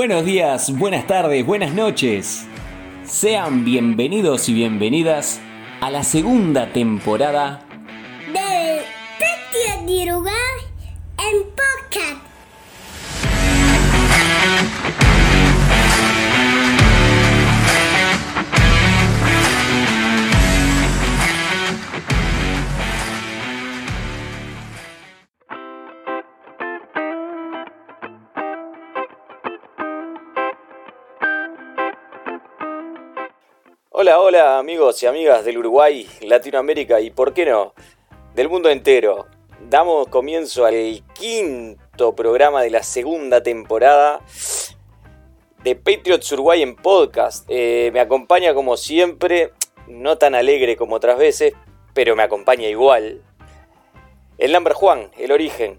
Buenos días, buenas tardes, buenas noches. Sean bienvenidos y bienvenidas a la segunda temporada de Petio Hola, amigos y amigas del Uruguay, Latinoamérica y por qué no, del mundo entero. Damos comienzo al quinto programa de la segunda temporada de Patriots Uruguay en podcast. Eh, me acompaña como siempre, no tan alegre como otras veces, pero me acompaña igual. El Number Juan, el origen.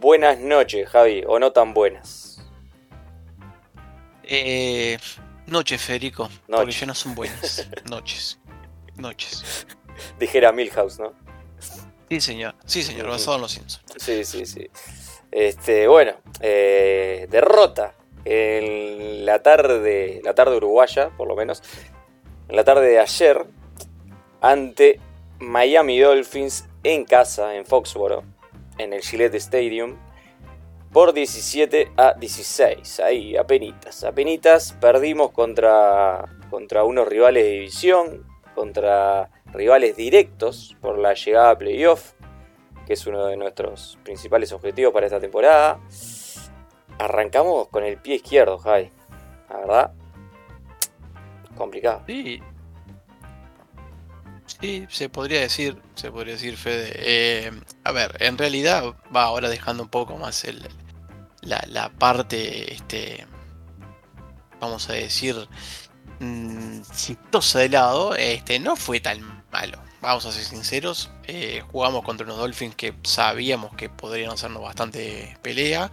Buenas noches, Javi, o no tan buenas. Eh, noches, Federico. Noches. Porque ya no son buenas. Noches. Noches. Dijera Milhouse, ¿no? Sí, señor. Sí, señor. Basado en los Simpsons. Sí, sí, sí. Este, bueno, eh, derrota en la tarde, la tarde uruguaya, por lo menos, en la tarde de ayer, ante Miami Dolphins en casa, en Foxboro, en el Gillette Stadium, por 17 a 16. Ahí, apenitas, apenitas, perdimos contra, contra unos rivales de división, contra rivales directos por la llegada a playoff, que es uno de nuestros principales objetivos para esta temporada. Arrancamos con el pie izquierdo, Jai. La verdad, complicado. Sí. Sí, se podría decir, se podría decir, Fede. Eh, a ver, en realidad va ahora dejando un poco más el, la, la parte, este, vamos a decir, mm, chistosa de lado. Este, no fue tan malo. Vamos a ser sinceros, eh, jugamos contra unos Dolphins que sabíamos que podrían hacernos bastante pelea.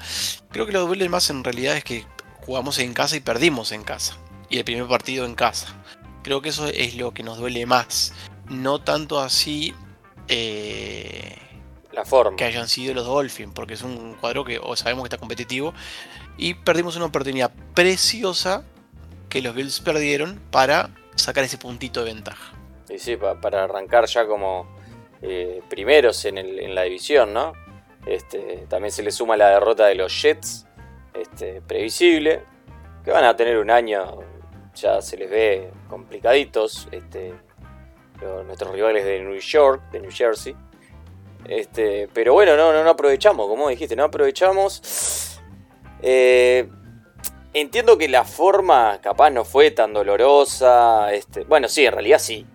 Creo que lo duele más en realidad es que jugamos en casa y perdimos en casa. Y el primer partido en casa. Creo que eso es lo que nos duele más. No tanto así eh, La forma. que hayan sido los Dolphins, porque es un cuadro que sabemos que está competitivo. Y perdimos una oportunidad preciosa que los Bills perdieron para sacar ese puntito de ventaja. Y sí, pa- para arrancar ya como eh, primeros en, el- en la división, ¿no? Este, también se le suma la derrota de los Jets, este, previsible, que van a tener un año, ya se les ve complicaditos, este, los- nuestros rivales de New York, de New Jersey. Este, pero bueno, no, no, no aprovechamos, como dijiste, no aprovechamos. Eh, entiendo que la forma capaz no fue tan dolorosa. Este, bueno, sí, en realidad sí.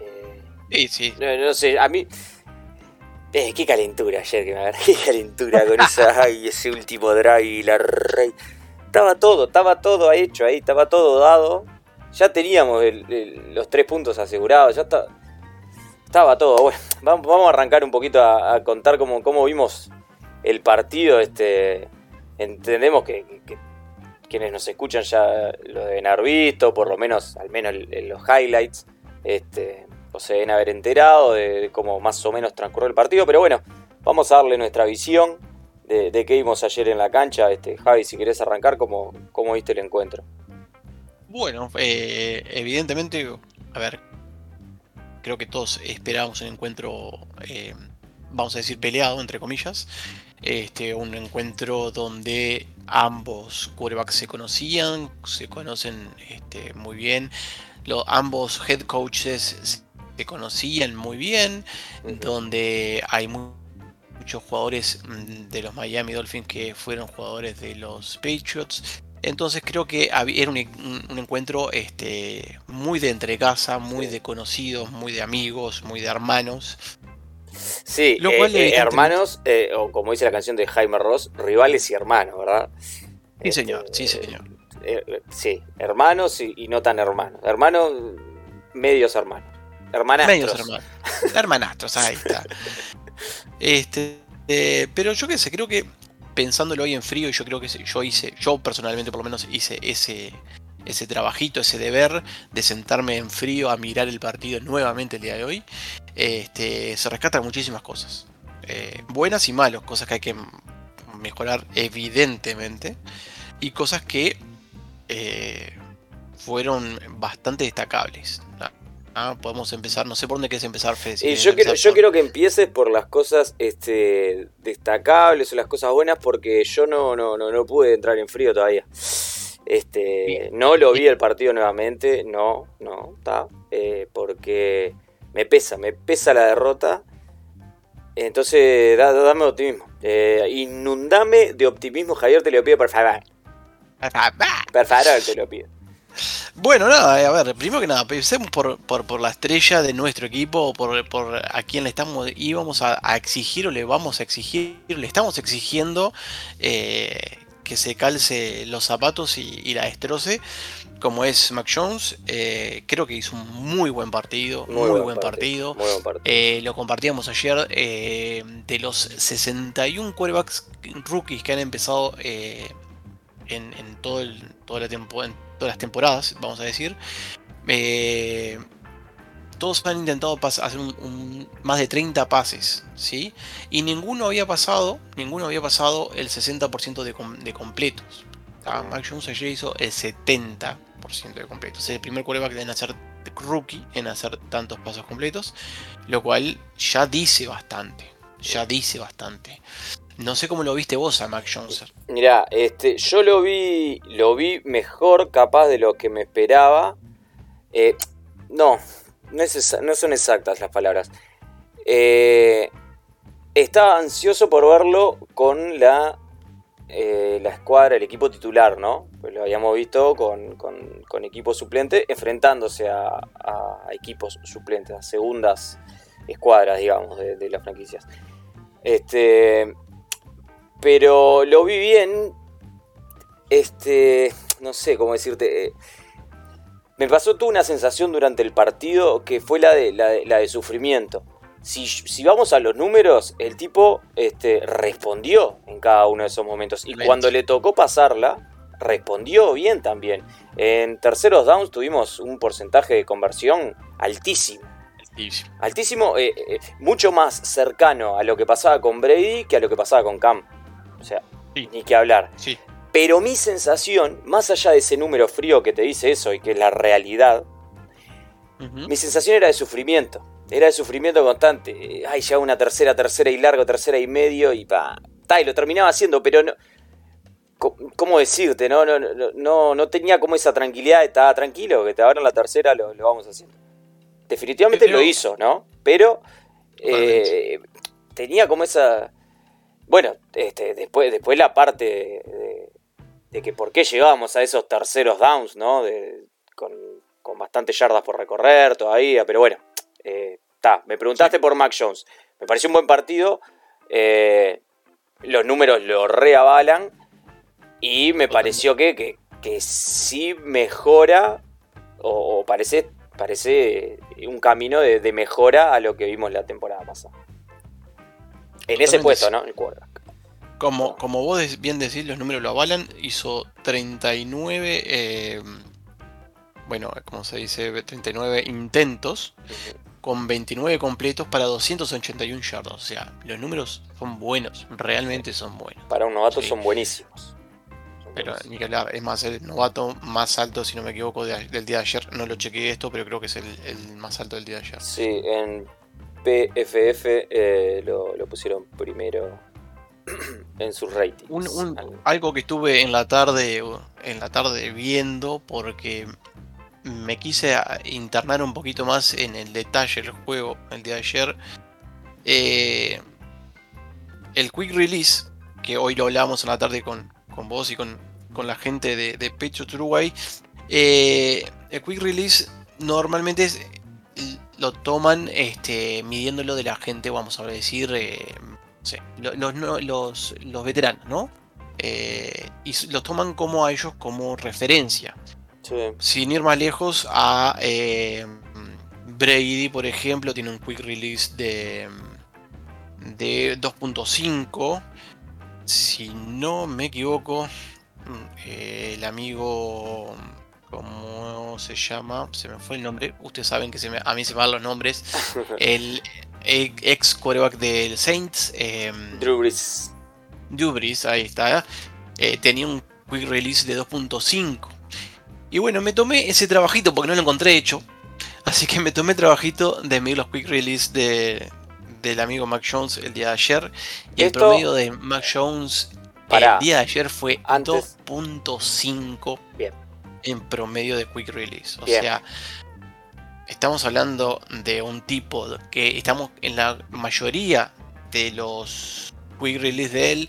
Eh, Sí, sí. no, no sé, a mí. Eh, qué calentura ayer que me agarré. Qué calentura con esa, ay, ese último drive y la rey. Estaba todo, estaba todo hecho ahí, estaba todo dado. Ya teníamos los tres puntos asegurados, ya está, estaba todo. Bueno, vamos, a arrancar un poquito a, contar cómo, cómo vimos el partido. Este, entendemos que, quienes nos escuchan ya lo deben haber visto, por lo menos, al menos en los highlights. Este, o se deben haber enterado de, cómo más o menos transcurrió el partido. Pero bueno, vamos a darle nuestra visión de, de qué vimos ayer en la cancha. Este, Javi, si querés arrancar, ¿cómo, cómo viste el encuentro? Bueno, eh, evidentemente, a ver, creo que todos esperábamos un encuentro, eh, vamos a decir, peleado, entre comillas. Este, un encuentro donde ambos quarterbacks se conocían, se conocen este, muy bien. Ambos head coaches se conocían muy bien, donde hay mu- muchos jugadores mm, de los Miami Dolphins que fueron jugadores de los Patriots. Entonces creo que era un, encuentro este, muy de entre casa, muy Sí. de conocidos, muy de amigos, muy de hermanos. Sí, Lo eh, cual, eh, evidentemente- hermanos, eh, o como dice la canción de Jaime Ross, rivales y hermanos, ¿verdad? Sí, señor, sí, señor. eh, eh, sí, hermanos y, y no tan hermanos. Hermanos, medios hermanos. Hermanastros. Medios hermanos. Hermanastros, ahí está. Este, eh, pero yo qué sé, creo que pensándolo hoy en frío, yo creo que yo hice, yo personalmente por lo menos hice ese, ese trabajito, ese deber de sentarme en frío a mirar el partido nuevamente el día de hoy. Este, se rescatan muchísimas cosas. eh, buenas y malas, cosas que hay que mejorar evidentemente. y cosas que eh, fueron bastante destacables. Ah, podemos empezar, no sé por dónde quieres empezar, Fede. si Y yo, quiero, yo por- quiero que empieces por las cosas este, destacables o las cosas buenas porque yo no, no, no, no pude entrar en frío todavía. Este, Bien. no lo vi el partido nuevamente, no, no, está, eh, porque me pesa, me pesa la derrota. Entonces, da- da- dame optimismo. Eh, inundame de optimismo, Javier, te lo pido, por favor. Por favor, te lo pido. Bueno, nada, eh, a ver, primero que nada, pensemos por, por, por la estrella de nuestro equipo, por, por a quien le estamos, íbamos a, a exigir o le vamos a exigir, le estamos exigiendo eh, que se calce los zapatos y, y la destroce, como es Mac Jones. Eh, creo que hizo un muy buen partido, muy, buen, partido. Muy buen partido. Eh, lo compartíamos ayer. de los 61 quarterbacks rookies que han empezado en, en todo el, toda la tempo- en todas las temporadas, vamos a decir, eh, todos han intentado hacer más de 30 pases, ¿sí? Y ninguno había pasado, ninguno había pasado el 60% de, de completos. ¿tá? Mac Jones ayer hizo el 70% de completos. Es el primer quarterback en hacer rookie en hacer tantos pasos completos, lo cual ya dice bastante. Ya dice bastante. No sé cómo lo viste vos a Mac Jones. Mirá, este, yo lo vi, lo vi mejor capaz de lo que me esperaba. Eh, no, no, es no son exactas las palabras. Eh, estaba ansioso por verlo con la, eh, la escuadra, el equipo titular, ¿no? Pues lo habíamos visto con, con- con equipo suplente enfrentándose a, a equipos suplentes, a segundas escuadras, digamos, de, de las franquicias. Este, pero lo vi bien. Este, no sé cómo decirte. eh, Me pasó tú una sensación durante el partido que fue la de, la de, la de sufrimiento. Si, si vamos a los números, el tipo este, respondió en cada uno de esos momentos. Y cuando le tocó pasarla, respondió bien también. En terceros downs tuvimos un porcentaje de conversión altísimo altísimo, eh, eh, mucho más cercano a lo que pasaba con Brady que a lo que pasaba con Cam. O sea, Sí. ni que hablar. Sí, Pero mi sensación, más allá de ese número frío que te dice eso y que es la realidad, mi sensación era de sufrimiento. Era de sufrimiento constante. Eh, Ay, ya una tercera, tercera y largo, tercera y medio y pa. Ta, y lo terminaba haciendo, pero no. ¿Cómo decirte? No, no, no, no, no tenía como esa tranquilidad estar tranquilo, que te ahora en la tercera lo, lo vamos haciendo. Definitivamente Pero- lo hizo, ¿no? Pero eh, tenía como esa. Bueno, este, después, después la parte de, de que por qué llegábamos a esos terceros downs, ¿no? De- con, con bastantes yardas por recorrer todavía, pero bueno, está. me preguntaste por Mac Jones. Me pareció un buen partido. eh, los números lo reavalan. Y me pareció que, que, que sí mejora. O, o parece, parece un camino de, de mejora a lo que vimos la temporada pasada. En ese puesto. ¿no? El quarterback. Como, como vos bien decís, los números lo avalan. Hizo 39, eh, bueno, como se dice, 39 intentos con 29 completos para 281 yardas. O sea, los números son buenos, realmente son buenos. Para un novato Sí. son buenísimos. Son Pero buenísimos. ni que hablar, es más, el novato más alto, si no me equivoco, de- del día de ayer. No lo chequeé esto, pero creo que es el, el más alto del día de ayer. Sí, en PFF eh, lo, lo pusieron primero en sus ratings. Un- un- Al- algo que estuve en la tarde en la tarde viendo porque me quise internar un poquito más en el detalle del juego el día de ayer Eh, el quick release que hoy lo hablamos en la tarde con, con vos y con, con la gente de, de Patriots Uruguay eh, el quick release normalmente es- lo toman este, midiéndolo de la gente vamos a decir eh, no sé, lo- los, los, los veteranos, ¿no? Eh, y los toman como a ellos como referencia. sí. Sin ir más lejos, a eh, Brady, por ejemplo, tiene un quick release de, de 2.5. Si no me equivoco, mm, el amigo, ¿cómo se llama? Se me fue el nombre. Ustedes saben que se me- a mí se me van los nombres. El ex quarterback del Saints, em, Drew Brees. Drew Brees, ahí está. eh, tenía un quick release de 2.5. Y bueno, me tomé ese trabajito porque no lo encontré hecho. Así que me tomé el trabajito de medir los quick release de, del amigo Mac Jones el día de ayer. Y el promedio de Mac Jones Pará. el día de ayer fue Antes- 2.5 Bien. En promedio de quick release. O Bien. sea, estamos hablando de un tipo que estamos en la mayoría de los quick release de él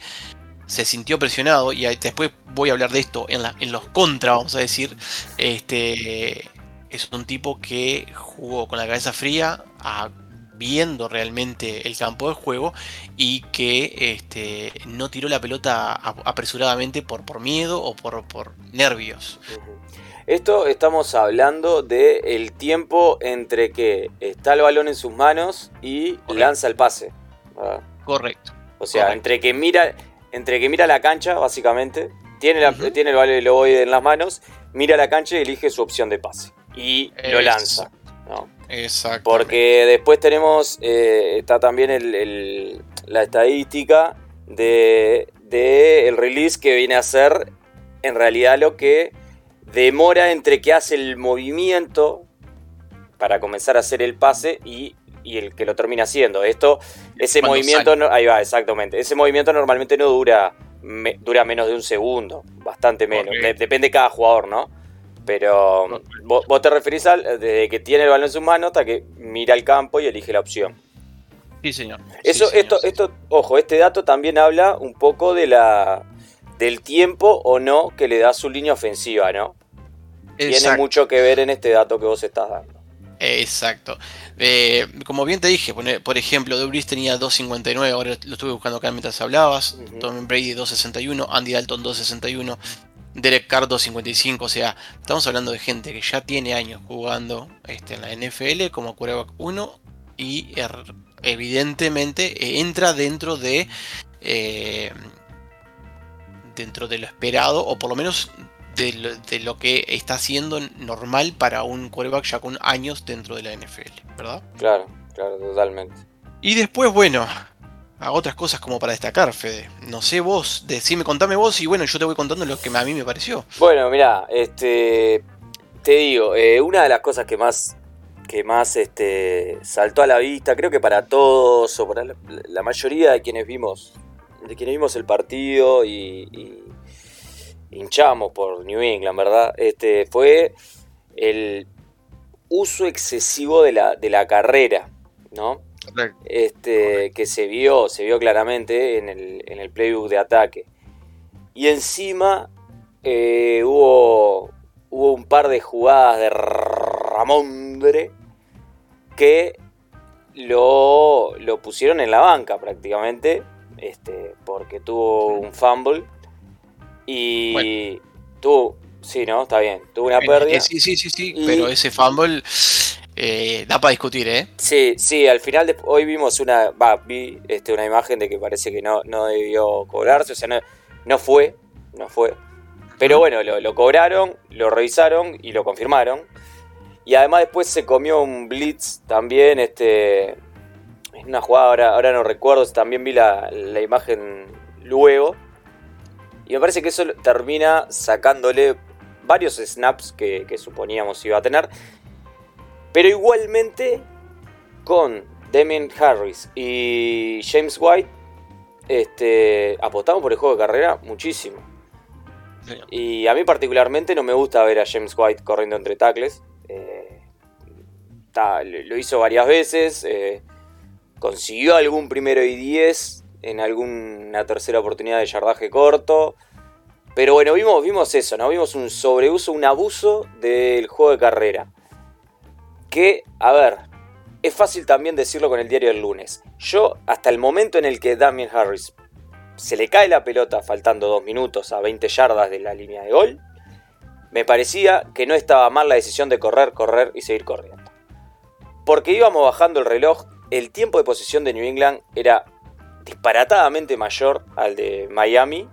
se sintió presionado y después voy a hablar de esto en, la- en los contra, vamos a decir. Este es un tipo que jugó con la cabeza fría, a- viendo realmente el campo de juego y que este, no tiró la pelota apresuradamente por, por miedo o por, por nervios. Esto estamos hablando de el tiempo entre que está el balón en sus manos y Correcto. lanza el pase. ¿verdad? Correcto. O sea, Correcto. entre que mira, entre que mira la cancha, básicamente, tiene, la- Ujú. tiene el ovoide en las manos, mira la cancha y elige su opción de pase. Y lo lanza. ¿no? Exacto. Porque después tenemos, eh, está también el- el- la estadística de, de el release que viene a ser en realidad lo que demora entre que hace el movimiento para comenzar a hacer el pase y, y el que lo termina haciendo. Esto, ese Cuando movimiento, no- ahí va, exactamente. Ese movimiento normalmente no dura, me- dura menos de un segundo, bastante menos. De- depende de cada jugador, ¿no? Pero vos, vos te referís al, desde que tiene el balón en sus manos hasta que mira el campo y elige la opción. Sí, señor. Eso, Sí, señor, esto, sí, esto, ojo, este dato también habla un poco de la del tiempo o no que le da su línea ofensiva, ¿no? Tiene mucho que ver en este dato que vos estás dando. Exacto. Eh, como bien te dije, por ejemplo, Drew Brees tenía 2.59, ahora lo estuve buscando acá mientras hablabas. Ujú. Tom Brady 2.61, Andy Dalton 2.61, Derek Carr 2.55. O sea, estamos hablando de gente que ya tiene años jugando este, en la NFL como quarterback 1 y er- evidentemente eh, entra dentro de eh, dentro de lo esperado o por lo menos de lo, de lo que está siendo normal para un quarterback ya con años dentro de la NFL, ¿verdad? Claro, claro, totalmente. Y después, bueno, a otras cosas como para destacar, Fede. No sé vos, decime, contame vos y bueno, yo te voy contando lo que a mí me pareció. Bueno, mira, este te digo, eh, una de las cosas que más que más este saltó a la vista, creo que para todos o para la, la mayoría de quienes vimos de quienes vimos el partido y, y hinchamos por New England, ¿verdad? Este fue el uso excesivo de la, de la carrera, ¿no? este, que se vio, se vio claramente en el, en el playbook de ataque. Y encima eh, hubo, hubo un par de jugadas de Ramondre que lo, lo pusieron en la banca prácticamente, este, porque tuvo un fumble y tuvo, sí, ¿no? Está bien, tuvo una Eh, pérdida. eh, sí, sí, sí, sí, Y- pero ese fumble eh, da para discutir, ¿eh? Sí, sí, al final de, hoy vimos una, vi este, una imagen de que parece que no, no debió cobrarse, o sea, no, no fue, no fue. Pero bueno, lo, lo cobraron, lo revisaron y lo confirmaron. Y además después se comió un blitz también, este, en una jugada, ahora, ahora no recuerdo, también vi la, la imagen luego. Y me parece que eso termina sacándole varios snaps que, que suponíamos iba a tener. Pero igualmente, con Damien Harris y James White, este, apostamos por el juego de carrera muchísimo. Y a mí particularmente no me gusta ver a James White corriendo entre tackles. Eh, ta- lo hizo varias veces. eh, consiguió algún primero y 10 en alguna tercera oportunidad de yardaje corto. Pero bueno, vimos, vimos eso, ¿no? Vimos un sobreuso, un abuso del juego de carrera. Que, a ver, es fácil también decirlo con el diario del lunes. Yo, hasta el momento en el que Damien Harris se le cae la pelota faltando dos minutos a 20 yardas de la línea de gol, me parecía que no estaba mal la decisión de correr, correr y seguir corriendo. Porque íbamos bajando el reloj, el tiempo de posesión de New England era disparatadamente mayor al de Miami,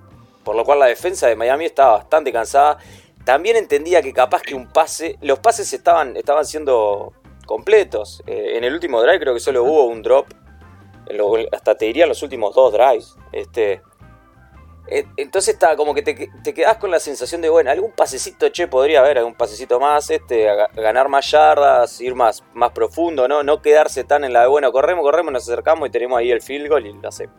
por lo cual la defensa de Miami estaba bastante cansada. También entendía que capaz que un pase, los pases estaban, estaban siendo completos. Eh, en el último drive creo que solo hubo un drop, hasta te diría en los últimos dos drives. Este, Entonces está como que te, te quedás con la sensación de, bueno, algún pasecito, che, podría haber algún pasecito más, este, ganar más yardas, ir más, más profundo, ¿no? No quedarse tan en la de, bueno, corremos, corremos, nos acercamos y tenemos ahí el field goal y lo hacemos.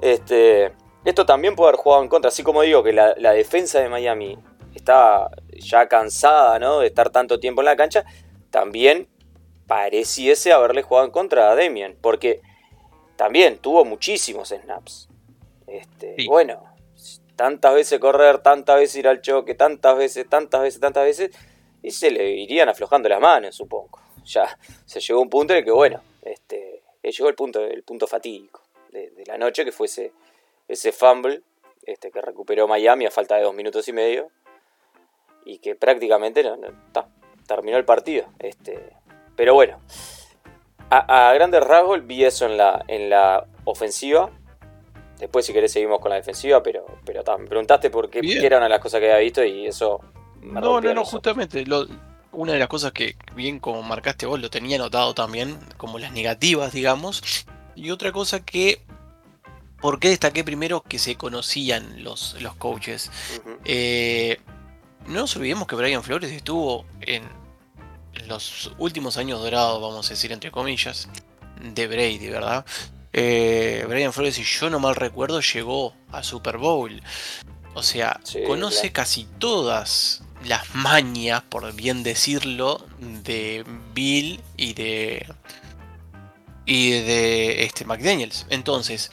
Este, esto también puede haber jugado en contra, así como digo que la, la defensa de Miami estaba ya cansada, ¿no? De estar tanto tiempo en la cancha, también pareciese haberle jugado en contra a Demian, porque también tuvo muchísimos snaps. Este, Sí. Bueno, tantas veces correr, tantas veces ir al choque, tantas veces, tantas veces, tantas veces, y se le irían aflojando las manos, supongo. Ya se llegó a un punto en el que, bueno, este, llegó el punto, el punto fatídico de, de la noche, que fue ese, ese fumble este, que recuperó Miami a falta de dos minutos y medio, y que prácticamente no, no, ta, terminó el partido. Este, pero bueno, a, a grandes rasgos vi eso en la, en la ofensiva. Después, si querés, seguimos con la defensiva, pero, pero ta, me preguntaste por qué, era una de las cosas que había visto y eso. me No, no, no, justamente. lo- una de las cosas que, bien como marcaste vos, lo tenía notado también, como las negativas, digamos. Y otra cosa que. ¿Por qué destaqué primero que se conocían los, los coaches? Eh, no nos olvidemos que Brian Flores estuvo en los últimos años dorados, vamos a decir entre comillas, de Brady, ¿verdad? Eh, Brian Flores, si yo no mal recuerdo, llegó a Super Bowl. O sea, Sí, conoce claro. casi todas las mañas, por bien decirlo, de Bill y de. y de este McDaniels. Entonces,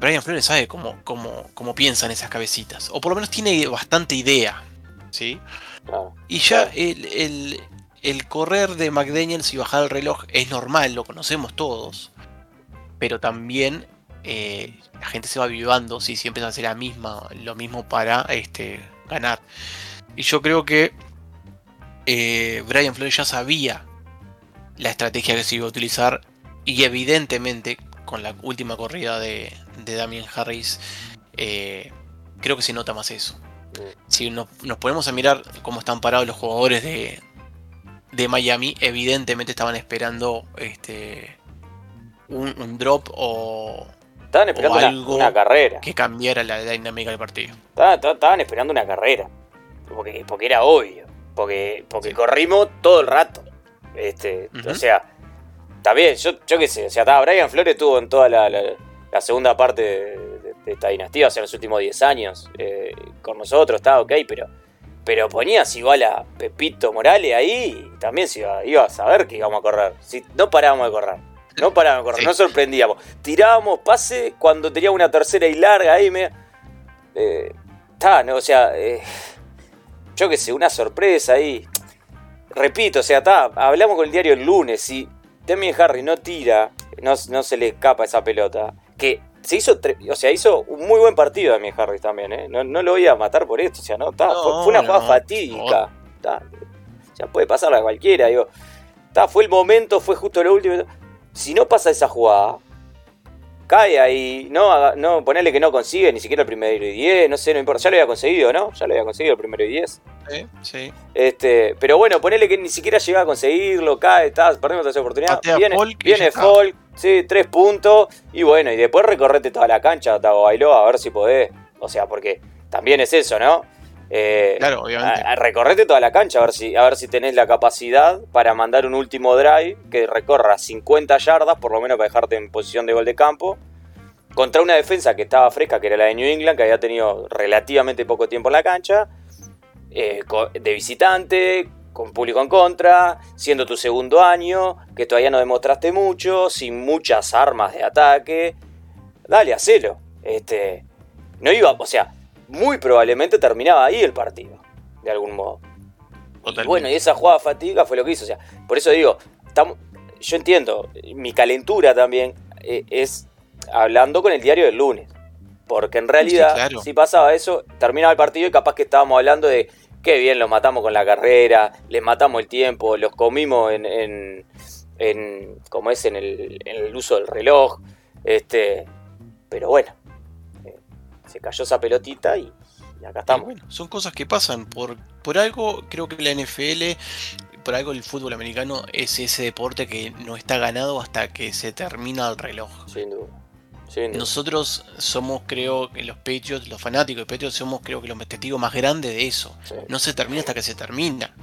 Brian Flores sabe cómo, cómo, cómo piensan esas cabecitas. O por lo menos tiene bastante idea. ¿Sí? Claro. Y ya Claro. el, el- el correr de McDaniels y bajar el reloj es normal, lo conocemos todos. Pero también eh, la gente se va avivando si siempre se hace la misma, lo mismo para este, ganar. Y yo creo que eh, Brian Flores ya sabía la estrategia que se iba a utilizar. Y evidentemente, con la última corrida de, de Damien Harris, eh, creo que se nota más eso si nos, ponemos a mirar cómo están parados los jugadores de, de Miami, evidentemente estaban esperando este un, un drop o Estaban esperando una, algo una carrera. que cambiara la dinámica del partido. Estaban, esperando una carrera. Porque, porque era obvio. Porque, porque corrimos todo el rato. Este. O sea, está bien, yo, yo qué sé. O sea, estaba Brian Flores estuvo en toda la, la- la segunda parte de, de- de esta dinastía, o sea, en los últimos 10 años. eh, con nosotros, está ok, pero. Pero ponías igual a Pepito Morales ahí y también se iba, iba a saber que íbamos a correr. Si no parábamos de correr. No parábamos correr, Sí. no sorprendíamos. Tirábamos pase cuando teníamos una tercera y larga ahí, me. Eh, está, ¿no? O sea, eh, yo qué sé, una sorpresa ahí. Repito, o sea, está, hablamos con el diario el lunes. Si Demi Harry no tira, no, no se le escapa esa pelota. Que se hizo, o sea, hizo un muy buen partido Demi Harry también, ¿eh? No, no lo voy a matar por esto, o sea, no, está, No, fue, fue una jugada no, fatídica. o sea, puede pasarla a cualquiera, digo. Está, fue el momento, fue justo lo último. Si no pasa esa jugada, cae ahí, no, no, ponele que no consigue ni siquiera el primero y 10, no sé, no importa, ya lo había conseguido, ¿no? Ya lo había conseguido el primero y 10. Sí, sí. Este, pero bueno, ponele que ni siquiera llega a conseguirlo, cae, está, perdimos esa oportunidad. Viene, Folk viene. Folk, sí, tres puntos, y bueno, y después recorrete toda la cancha, Tago Bailó, a ver si podés. O sea, porque también es eso, ¿no? Eh, Claro, obviamente. a- a- recorrete toda la cancha a ver si a ver si tenés la capacidad para mandar un último drive que recorra 50 yardas, por lo menos para dejarte en posición de gol de campo, contra una defensa que estaba fresca, que era la de New England, que había tenido relativamente poco tiempo en la cancha, eh, de visitante, con público en contra, siendo tu segundo año, que todavía no demostraste mucho, sin muchas armas de ataque. Dale, hacelo. Este, no iba, o sea, muy probablemente terminaba ahí el partido, de algún modo. Y bueno, y esa jugada fatiga fue lo que hizo. O sea, por eso digo, estamos- yo entiendo, mi calentura también eh, es hablando con el diario del lunes. Porque en realidad, claro. si pasaba eso, terminaba el partido y capaz que estábamos hablando de qué bien los matamos con la carrera, les matamos el tiempo, los comimos en, en, en como es en el, en el uso del reloj. Este, pero bueno, se cayó esa pelotita y, y acá estamos. bueno, son cosas que pasan. Por, por algo, creo que la NFL, por algo el fútbol americano es ese deporte que no está ganado hasta que se termina el reloj. Sin duda. Sin duda. Nosotros somos, creo, que los Patriots, los fanáticos de Patriots, somos, creo que, los testigos más grandes de eso. Sí. No se termina hasta que se termina.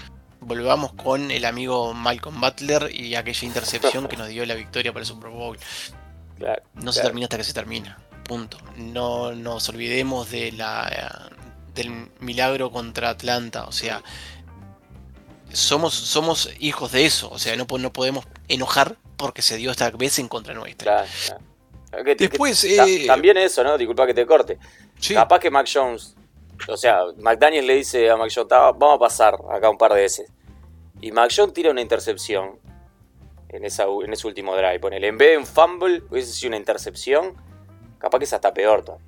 Volvamos con el amigo Malcolm Butler y aquella intercepción que nos dio la victoria para el Super Bowl. Claro, No se termina hasta que se termina. Punto. No nos olvidemos de la, del milagro contra Atlanta. O sea, somos, somos hijos de eso. O sea, no, no podemos enojar porque se dio esta vez en contra nuestra. Claro, claro. Que- Después, eh, También eso, ¿no? Disculpa que te corte. Sí, Capaz que Mac Jones, o sea, McDaniel le dice a Mac Jones, "Ta, vamos a pasar acá un par de veces. Y Mac Jones tira una intercepción en, esa, en ese último drive. Ponele, en vez de un fumble, hubiese sido una intercepción, capaz que es hasta peor todavía.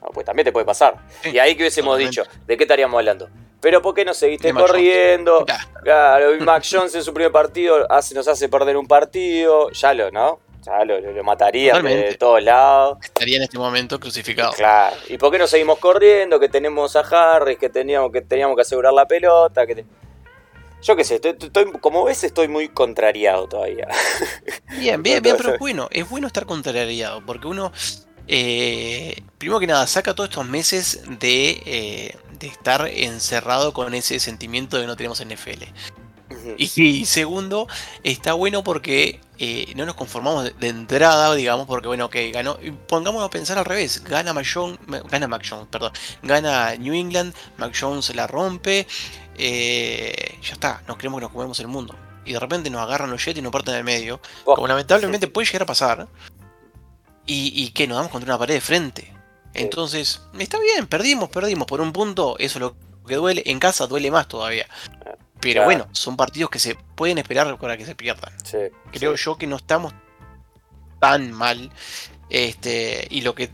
No, pues también te puede pasar. Y ahí que hubiésemos totalmente. dicho, ¿de qué estaríamos hablando? Pero ¿por qué no seguiste corriendo? Claro, y Mac Jones en su primer partido hace, nos hace perder un partido. Ya lo, ¿no? Ya lo, lo, lo matarían de, todos lados. estaría en este momento crucificado. Claro. ¿Y por qué no seguimos corriendo? Que tenemos a Harris, que teníamos que, teníamos que asegurar la pelota. Que te- Yo qué sé, estoy, estoy- como ves estoy muy contrariado todavía. Bien, bien, bien, pero es bueno, es bueno estar contrariado, porque uno, eh, primero que nada, saca todos estos meses de, eh, de estar encerrado con ese sentimiento de que no tenemos NFL. Y, y segundo, está bueno porque eh, no nos conformamos de, de entrada, digamos, porque bueno, que ganó, pongámonos a pensar al revés, gana Mac Jones, gana Mac Jones, perdón, gana New England, Mac Jones la rompe, eh, ya está, nos creemos que nos comemos el mundo. Y de repente nos agarran los Jets y nos parten en el medio. Oh. Como lamentablemente puede llegar a pasar. Y, y que nos damos contra una pared de frente. Entonces, está bien, perdimos, perdimos. Por un punto, eso es lo que duele. En casa duele más todavía. Pero Claro. bueno, son partidos que se pueden esperar para que se pierdan. Sí, Creo sí. yo que no estamos tan mal. Este, y lo que.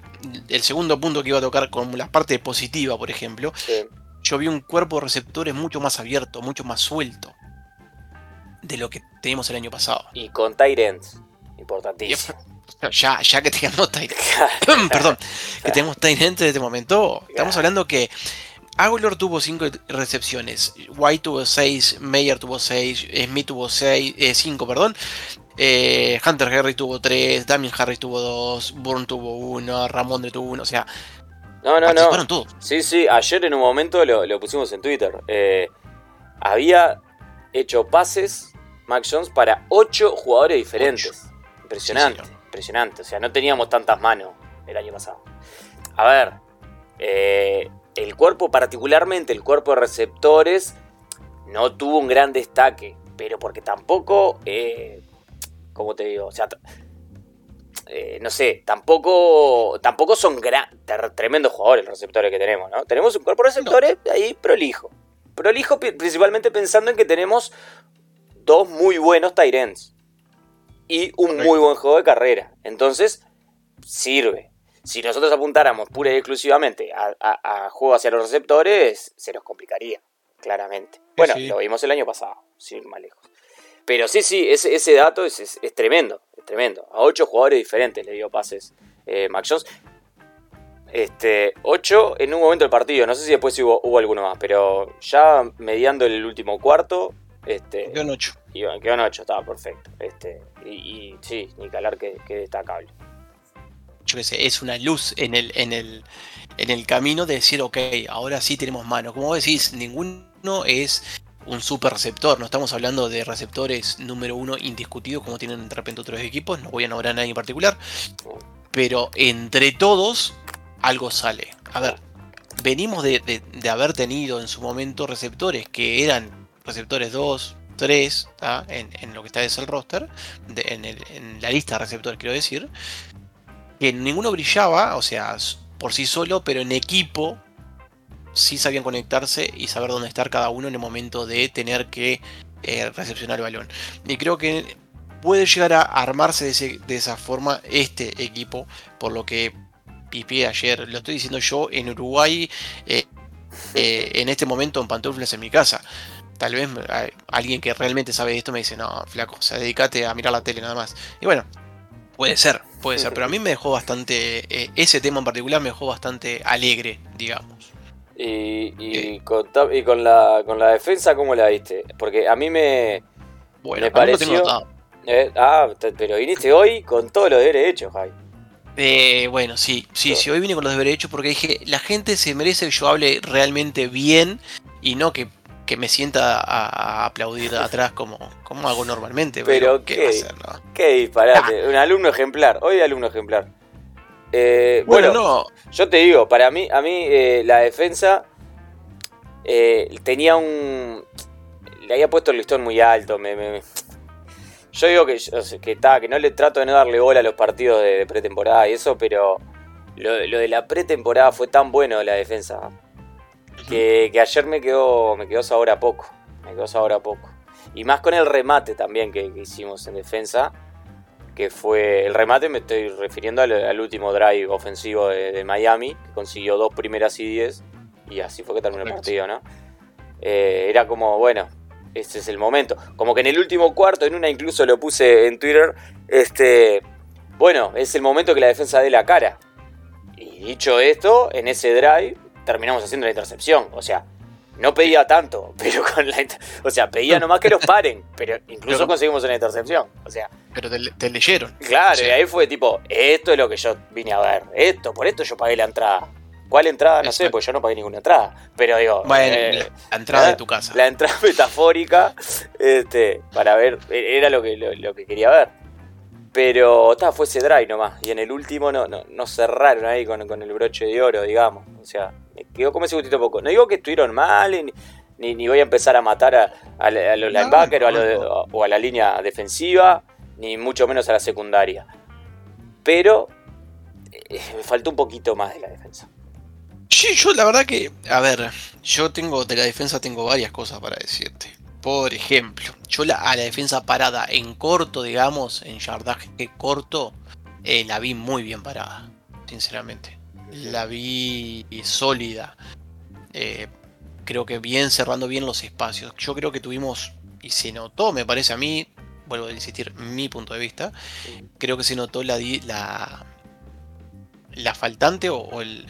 El segundo punto que iba a tocar con la parte positiva, por ejemplo, sí. Yo vi un cuerpo de receptores mucho más abierto, mucho más suelto de lo que teníamos el año pasado. Y con Tyrants, importantísimo. Ya, ya que tengamos tight perdón, que tenemos end en este momento, estamos hablando que Aguilar tuvo 5 recepciones, White tuvo 6, Meyer tuvo 6, Smith tuvo 5, perdón. eh, Hunter Harris tuvo 3, Damien Harris tuvo 2, Bourne tuvo 1, Ramondre tuvo 1, o sea, No, no, no. todos. Sí, sí, ayer en un momento lo, lo pusimos en Twitter. Eh, había hecho pases Mac Jones para ocho jugadores diferentes. Impresionante, Sí, impresionante. O sea, no teníamos tantas manos el año pasado. A ver, eh, el cuerpo, particularmente el cuerpo de receptores, no tuvo un gran destaque. Pero porque tampoco, eh, ¿cómo te digo? O sea, eh, no sé, tampoco tampoco son tremendos jugadores los receptores que tenemos, ¿no? Tenemos un cuerpo de receptores ahí prolijo. Prolijo principalmente pensando en que tenemos dos muy buenos ends y un Correcto. muy buen juego de carrera. Entonces, sirve. Si nosotros apuntáramos pura y exclusivamente a, a- a juego hacia los receptores, se nos complicaría, claramente. Bueno, sí. lo vimos el año pasado, sin ir más lejos. Pero sí, sí, ese, ese dato es, es- es tremendo, tremendo. A ocho jugadores diferentes le dio pases eh, Mac Jones. Este, ocho en un momento del partido, no sé si después hubo, hubo alguno más, pero ya mediando el último cuarto, este, Quedó en 8. iba- quedó en ocho, estaba perfecto. Este, y, y sí, ni que hablar que, que destacable. yo qué sé, es una luz en el, en el, en el camino de decir, ok, ahora sí tenemos mano. Como vos decís, ninguno es un super receptor. No estamos hablando de receptores número uno indiscutidos como tienen de repente otros equipos. No voy a nombrar a nadie en particular. Pero entre todos, algo sale. A ver, venimos de, de- haber tenido en su momento receptores que eran receptores 2, 3, ¿tá? en, lo que está es el roster, en, en la lista de receptores quiero decir, que ninguno brillaba, o sea, por sí solo, pero en equipo sí sabían conectarse y saber dónde estar cada uno en el momento de tener que eh, recepcionar el balón. Y creo que puede llegar a armarse de, ese- de esa forma este equipo, por lo que pipié ayer, lo estoy diciendo yo en Uruguay, eh, eh, en este momento en pantuflas en mi casa. Tal vez alguien que realmente sabe de esto me dice, no, flaco, o dedícate a mirar la tele nada más. Y bueno, puede ser, puede ser, pero a mí me dejó bastante, ese tema en particular me dejó bastante alegre, digamos. Y, y con, ta- y con la, con la defensa, ¿cómo la viste? Porque a mí me. Bueno, Me pareció- eh, ah, pero viniste hoy con todos los deberes hechos, Jai. Eh, bueno, sí, sí, sí, hoy vine con los deberes hechos porque dije, la gente se merece que yo hable realmente bien y no que, que me sienta a, a aplaudir atrás como, como hago normalmente. Pero ¿qué, qué, va a hacer, no? qué disparate. Un alumno ejemplar. Hoy de alumno ejemplar. Eh, Bueno, bueno, no, yo te digo, para mí, a mí eh, la defensa eh, tenía un. Le había puesto el listón muy alto. Me, me- yo digo que, que, está, que no le trato de no darle bola a los partidos de, de pretemporada y eso, pero lo, lo de la pretemporada fue tan bueno de la defensa que, que ayer me quedó, me quedó sabor a poco. Me quedó sabor a poco. Y más con el remate también que, que hicimos en defensa. Que fue. El remate me estoy refiriendo al, al último drive ofensivo de, de Miami. Que consiguió dos primeras y diez. Y así fue que terminó el partido, ¿no? Eh, era como, bueno, este es el momento. Como que en el último cuarto, en una incluso lo puse en Twitter. Este. Bueno, es el momento que la defensa dé la cara. Y dicho esto, en ese drive terminamos haciendo la intercepción. O sea, no pedía tanto, pero con la O sea, pedía nomás que los paren, pero incluso conseguimos una intercepción. O sea, pero te, te leyeron. claro, Sí. y ahí fue tipo, esto es lo que yo vine a ver, esto, por esto yo pagué la entrada. ¿Cuál entrada? No sé, porque yo no pagué ninguna entrada. Pero digo, Bueno, eh, la entrada la- de tu casa. la entrada metafórica, este, para ver, era lo que, lo, lo que quería ver. Pero ta, fue ese drive nomás. Y en el último no, no, no cerraron ahí con, con el broche de oro, digamos. O sea, me quedó como ese gustito poco. No digo que estuvieron mal, ni, ni, voy a empezar a matar a, a, los No, linebackers a o a la línea defensiva, ni mucho menos a la secundaria. Pero eh, me faltó un poquito más de la defensa. Sí, yo la verdad que, a ver, yo tengo de la defensa tengo varias cosas para decirte. Por ejemplo, yo a la defensa parada en corto, digamos, en yardaje corto, eh, la vi muy bien parada, sinceramente. La vi sólida. Eh, creo que bien cerrando bien los espacios. Yo creo que tuvimos, y se notó, me parece a mí, vuelvo a insistir, mi punto de vista, creo que se notó la, la, la faltante o, o el,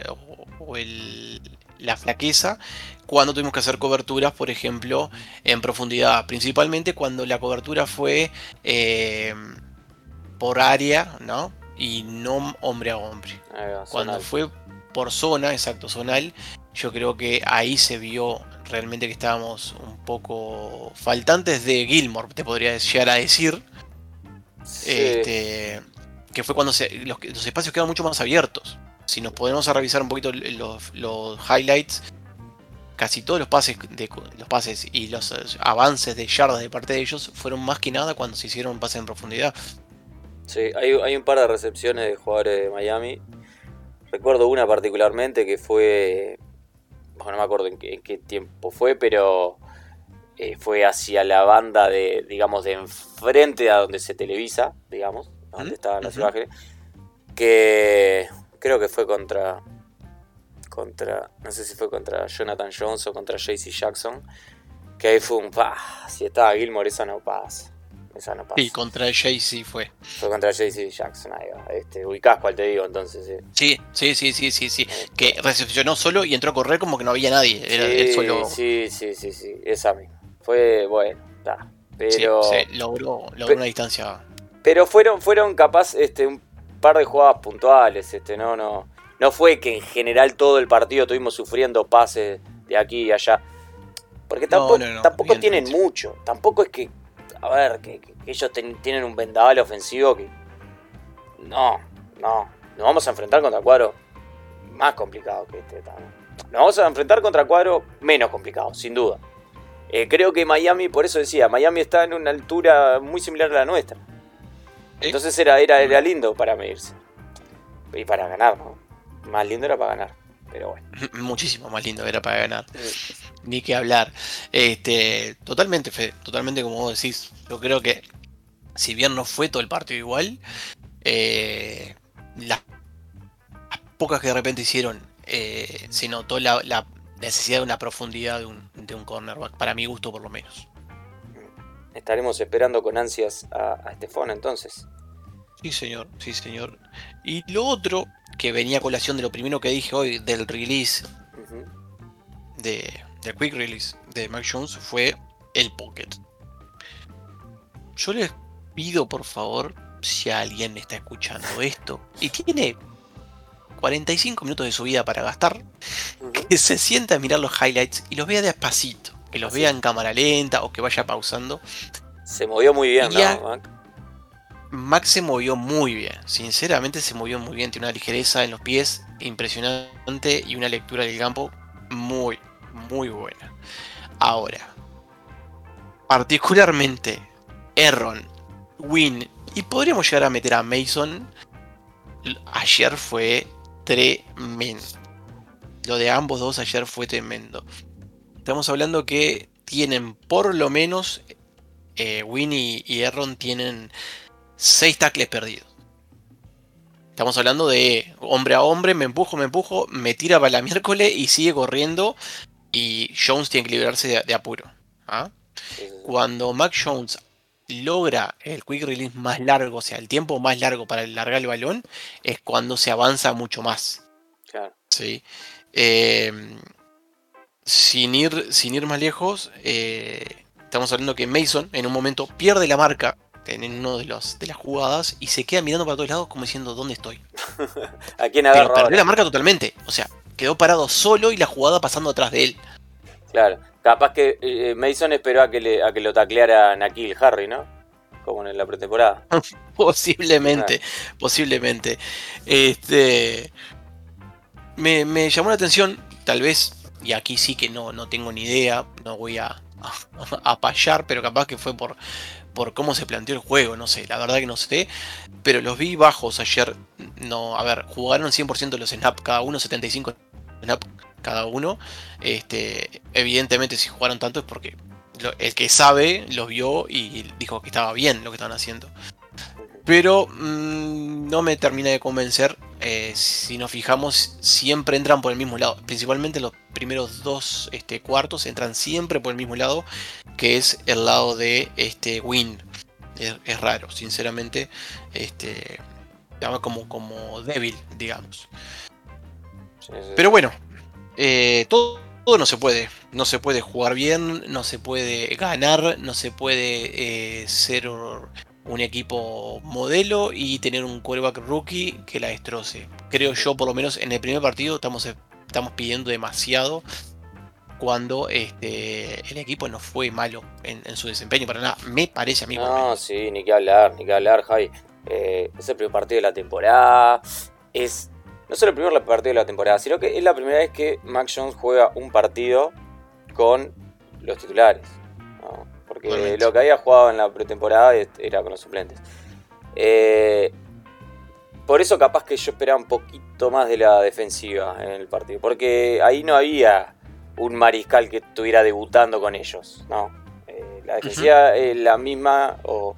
o- el- la flaqueza cuando tuvimos que hacer coberturas, por ejemplo, en profundidad, principalmente cuando la cobertura fue eh, por área, ¿no? Y no hombre a hombre. Cuando fue por zona, exacto, zonal, yo creo que ahí se vio realmente que estábamos un poco faltantes de Gilmore, te podría llegar a decir. Sí. Este, que fue cuando se- los, los espacios quedan mucho más abiertos. Si nos podemos a revisar un poquito los, los highlights, casi todos los pases, de, los pases y los avances de yardas de parte de ellos fueron más que nada cuando se hicieron pases en profundidad. Sí, hay, hay un par de recepciones de jugadores de Miami. Recuerdo una particularmente que fue. Bueno, no me acuerdo en qué, en qué tiempo fue, pero eh, fue hacia la banda de, digamos, de enfrente a donde se televisa, digamos, donde Ujú, estaban las imágenes. Que creo que fue contra. Contra. No sé si fue contra Jonathan Jones o contra JC Jackson. Que ahí fue un. ¡Pah! Si estaba Gilmore, esa no pasa. Esa no pasa. Y contra Jay-Z fue. Fue contra JC Jackson, ahí va. Este, ubicás cuál te digo, entonces. eh. Sí, sí, sí, sí, sí, sí. Que recepcionó solo y entró a correr como que no había nadie. Era sí, él solo. sí, sí, sí, sí, esa misma. Fue, bueno, está. Pero, sí, logró, logró una distancia. pero fueron, fueron capaz este, un par de jugadas puntuales, este, no, no. No fue que en general todo el partido estuvimos sufriendo pases de aquí y allá. Porque tampoco, no, no, tampoco tienen mucho. Tampoco es que, a ver, que, que ellos ten- tienen un vendaval ofensivo que... No, no. Nos vamos a enfrentar contra cuadros más complicados que este. también. Nos vamos a enfrentar contra cuadros menos complicados, sin duda. Eh, creo que Miami, por eso decía, Miami está en una altura muy similar a la nuestra. Entonces era, era, era lindo para medirse. Y para ganar, ¿no? Más lindo era para ganar. Pero bueno. Muchísimo más lindo era para ganar. Ni que hablar. Este, totalmente, Fede, totalmente como vos decís. Yo creo que si bien no fue todo el partido igual, eh, las, las pocas que de repente hicieron, eh, se notó la, la necesidad de una profundidad de un, de un cornerback, para mi gusto por lo menos. Estaremos esperando con ansias a, a Estefón entonces. Sí, señor, sí, señor. Y lo otro, que venía a colación de lo primero que dije hoy, del release de, del quick release de Mac Jones fue el pocket. Yo les pido por favor si alguien está escuchando esto y tiene 45 minutos de su vida para gastar, que se sienta a mirar los highlights y los vea despacito, que los vea en cámara lenta o que vaya pausando. Se movió muy bien. ¿no, Mac? Max se movió muy bien, sinceramente se movió muy bien, tiene una ligereza en los pies impresionante y una lectura del campo muy, muy buena. Ahora, particularmente Erron, Win y podríamos llegar a meter a Mason, ayer fue tremendo. Lo de ambos dos ayer fue tremendo. Estamos hablando que tienen por lo menos, eh, Win y, y Erron tienen 6 tackles perdidos. Estamos hablando de hombre a hombre, me empujo, me empujo, me tira para la miércoles y sigue corriendo. Y Jones tiene que liberarse de, de apuro. ¿ah? Cuando Mac Jones logra el quick release más largo, o sea, el tiempo más largo para largar el balón, es cuando se avanza mucho más. Claro. ¿sí? Eh, sin, ir, sin ir más lejos, eh, estamos hablando que Mason en un momento pierde la marca en uno de, los, de las jugadas y se queda mirando para todos lados como diciendo ¿dónde estoy? ¿A quién Pero agarro perdió ahora? la marca totalmente. O sea, quedó parado solo y la jugada pasando atrás de él. Claro. Capaz que eh, Mason esperó a que, le, a que lo tacleara Nakil Harry, ¿no? Como en la pretemporada. Posiblemente, posiblemente. Este. Me, me llamó la atención, tal vez, y aquí sí que no, no tengo ni idea, no voy a, a, a payar, pero capaz que fue por, por cómo se planteó el juego, no sé, la verdad que no sé. Pero los vi bajos ayer. No, a ver, jugaron 100% los snaps, cada uno 75 snaps cada uno. Este, evidentemente, si jugaron tanto es porque el que sabe los vio y dijo que estaba bien lo que estaban haciendo. Pero mm, no me termina de convencer. eh, si nos fijamos, siempre entran por el mismo lado. Principalmente los primeros dos este, cuartos entran siempre por el mismo lado, que es el lado de este, Win. Es, es raro, sinceramente. Este, llama como, como débil, digamos. Sí, sí. Pero bueno, eh, todo, todo no se puede. No se puede jugar bien, no se puede ganar, no se puede eh, ser un equipo modelo y tener un quarterback rookie que la destroce. Creo yo, por lo menos en el primer partido, estamos, estamos pidiendo demasiado cuando este, el equipo no fue malo en, en su desempeño para nada. Me parece a mí. No, sí, ni que hablar, ni que hablar, Javi. Eh, es el primer partido de la temporada. Es no solo el primer partido de la temporada, sino que es la primera vez que Mac Jones juega un partido con los titulares. ¿No? Porque Totalmente. lo que había jugado en la pretemporada era con los suplentes. Eh, por eso capaz que yo esperaba un poquito más de la defensiva en el partido. Porque ahí no había un mariscal que estuviera debutando con ellos. No. Eh, la defensiva es la misma o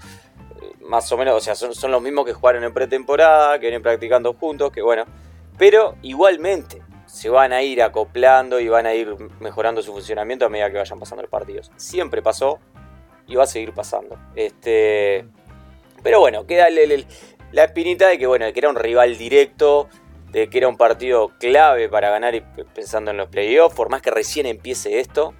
eh, más o menos, o sea, son, son los mismos que jugaron en pretemporada, que vienen practicando juntos, que bueno. Pero igualmente se van a ir acoplando y van a ir mejorando su funcionamiento a medida que vayan pasando los partidos. Siempre pasó y va a seguir pasando. Este, pero bueno, queda el- el- el- la espinita de que bueno, de que era un rival directo, de que era un partido clave para ganar y pensando en los playoffs, por más que recién empiece esto,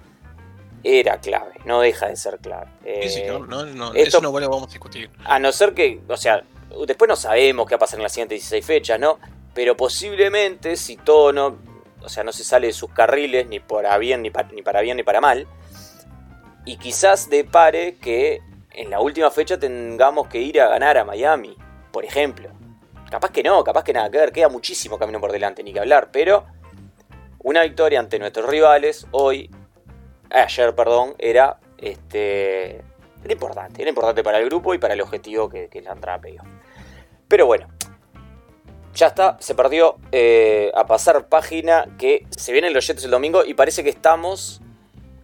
era clave, no deja de ser clave. Sí, sí, Eh, no, no, no, esto- eso no lo vamos a discutir. a no ser que, o sea, después no sabemos qué va a pasar en las siguientes 16 fechas, ¿no? Pero posiblemente, si todo no, o sea, no se sale de sus carriles, ni para bien, ni, pa- ni para bien, ni para mal, y quizás depare que en la última fecha tengamos que ir a ganar a Miami, por ejemplo. Capaz que no, capaz que nada que ver, queda muchísimo camino por delante, ni que hablar, pero una victoria ante nuestros rivales hoy, ayer, perdón, era este importante, era importante para el grupo y para el objetivo que, que la entrada playoff. Pero bueno, ya está, se perdió eh, a pasar página que se vienen los Jets el domingo y parece que estamos.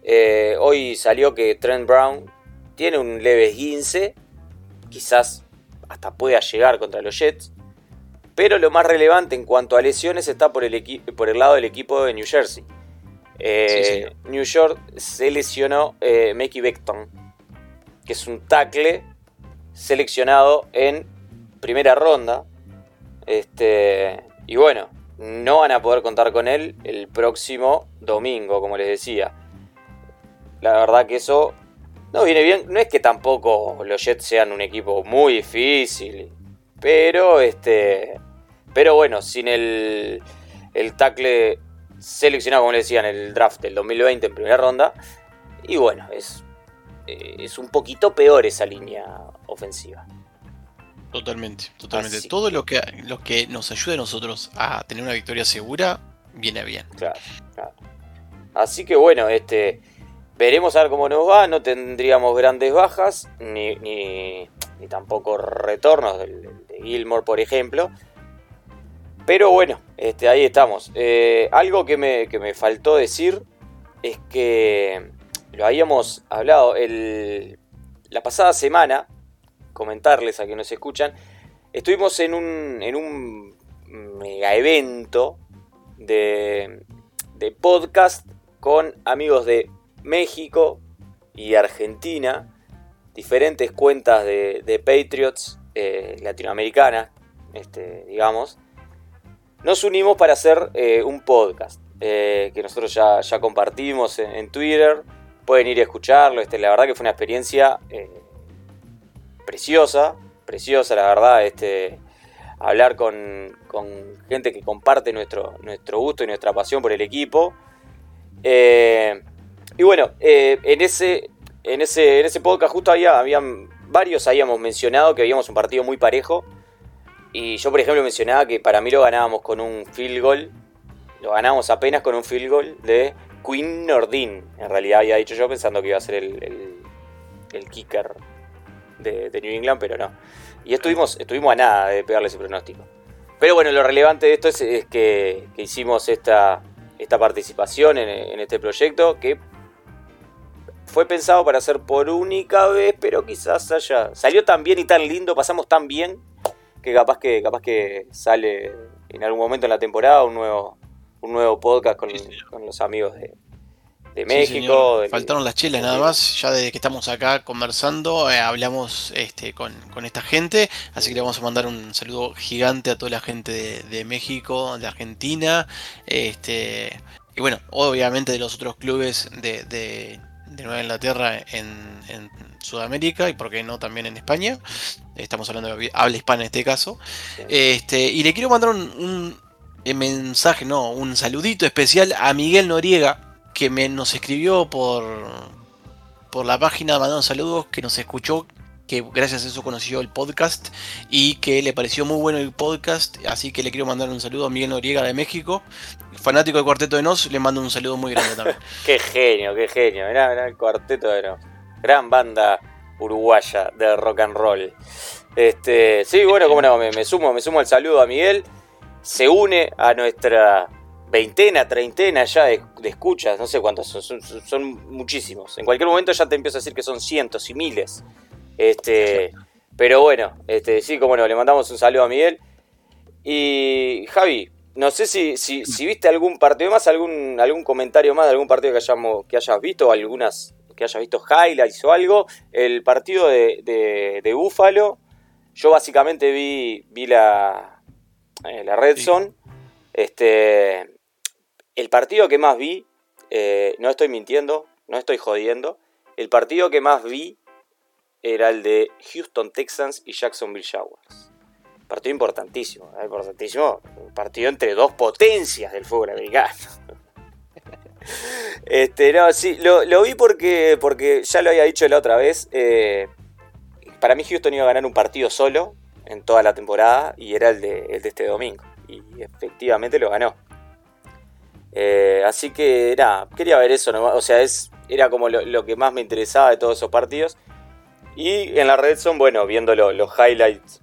Eh, hoy salió que Trent Brown tiene un leve 15, quizás hasta pueda llegar contra los Jets. Pero lo más relevante en cuanto a lesiones está por el, equi- por el lado del equipo de New Jersey. Eh, New York se lesionó eh, Mickey Beckton, que es un tackle seleccionado en primera ronda. Este, y bueno, no van a poder contar con él el próximo domingo, como les decía. La verdad que eso No, viene bien. No es que tampoco los Jets sean un equipo muy difícil. Pero, este. Pero bueno, sin el, el tackle seleccionado, como le decía, en el draft del 2020 en primera ronda. Y bueno, es, eh, es un poquito peor esa línea ofensiva. Totalmente, totalmente. Todo lo que, lo que nos ayude a nosotros a tener una victoria segura, viene bien. Claro, claro. Así que bueno, este. Veremos a ver cómo nos va. No tendríamos grandes bajas, ni, ni, tampoco retornos de, Gilmore, por ejemplo. Pero bueno, este, ahí estamos. Eh, algo que me, que me, faltó decir es que lo habíamos hablado el, la pasada semana, comentarles a que nos escuchan, estuvimos en un, en un mega evento de, de podcast con amigos de México y Argentina, diferentes cuentas de, Patriots eh, latinoamericanas, este, digamos nos unimos para hacer eh, un podcast eh, que nosotros ya, compartimos en, Twitter. Pueden ir a escucharlo. Este, la verdad que fue una experiencia preciosa, preciosa, la verdad. Este, hablar con, con, gente que comparte nuestro, nuestro gusto y nuestra pasión por el equipo. Y bueno, en, ese, en, ese, en ese podcast justo había, habían varios habíamos mencionado que habíamos un partido muy parejo y yo, por ejemplo, mencionaba que para mí lo ganábamos con un field goal. Lo ganábamos apenas con un field goal de Quinn Nordin. En realidad había dicho yo pensando que iba a ser el, el, kicker de, New England, pero no. Y estuvimos, estuvimos a nada de pegarle ese pronóstico. Pero bueno, lo relevante de esto es, que, hicimos esta, esta participación en, en, este proyecto que fue pensado para hacer por única vez, pero quizás haya... Salió tan bien y tan lindo, pasamos tan bien que capaz que capaz que sale en algún momento en la temporada un nuevo un nuevo podcast con, los amigos de, México. Faltaron las chelas nada más, ya desde que estamos acá conversando, eh, hablamos este, con, esta gente, así que le vamos a mandar un saludo gigante a toda la gente de, México, de Argentina, este, y bueno, obviamente de los otros clubes de, Nueva Inglaterra en, Sudamérica y por qué no también en España. Estamos hablando de habla hispana en este caso. Este, y le quiero mandar un, mensaje, no, un saludito especial a Miguel Noriega, que me, nos escribió por, por la página, mandando saludos, que nos escuchó, que gracias a eso conoció el podcast y que le pareció muy bueno el podcast, así que le quiero mandar un saludo a Miguel Noriega de México, fanático del Cuarteto de Nos, le mando un saludo muy grande también. qué genio, qué genio, mirá, mirá el Cuarteto de Nos gran banda uruguaya de rock and roll. Este, sí, bueno, como no, me, sumo, me sumo al saludo a Miguel. Se une a nuestra veintena, treintena ya de, escuchas, no sé cuántos son, son, muchísimos. En cualquier momento ya te empiezo a decir que son cientos y miles. Este, pero bueno, este, sí, como no, le mandamos un saludo a Miguel. Y Javi, no sé si, si, si viste algún partido más, algún, algún comentario más de algún partido que, hayamos, que hayas visto, algunas que haya visto highlights o algo, el partido de, de, Búfalo, yo básicamente vi, vi la, eh, la Red Zone. Este, el partido que más vi, eh, no estoy mintiendo, no estoy jodiendo, el partido que más vi era el de Houston Texans y Jacksonville Jaguars. Partido importantísimo, ¿eh? importantísimo. Un partido entre dos potencias del fútbol americano. Este, no, sí, lo, vi porque, porque ya lo había dicho la otra vez. Eh, para mí Houston iba a ganar un partido solo en toda la temporada y era el de, este domingo. Y efectivamente lo ganó. Eh, así que nada, quería ver eso. O sea, es, era como lo, que más me interesaba de todos esos partidos. Y en la red son, bueno, viendo los highlights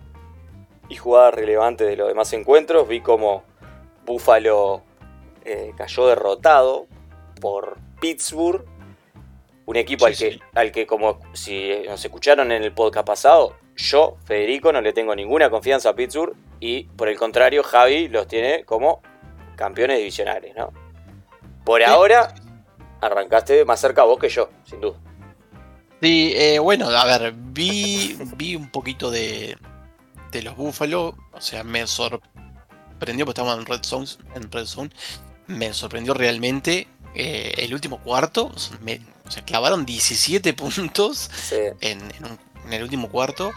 y jugadas relevantes de los demás encuentros, vi como Buffalo eh, cayó derrotado por Pittsburgh, un equipo al, que, al que, como si nos escucharon en el podcast pasado, yo, Federico, no le tengo ninguna confianza a Pittsburgh y por el contrario, Javi los tiene como campeones divisionales, ¿no? Por ahora, arrancaste más cerca vos que yo, sin duda. Sí, eh, bueno, a ver, vi, vi un poquito de, de los Buffalo, o sea, me sorprendió, porque estábamos en Red Zone, en Red Zone, me sorprendió realmente eh, el último cuarto, O sea, clavaron 17 puntos Sí. en, en un- en el último cuarto.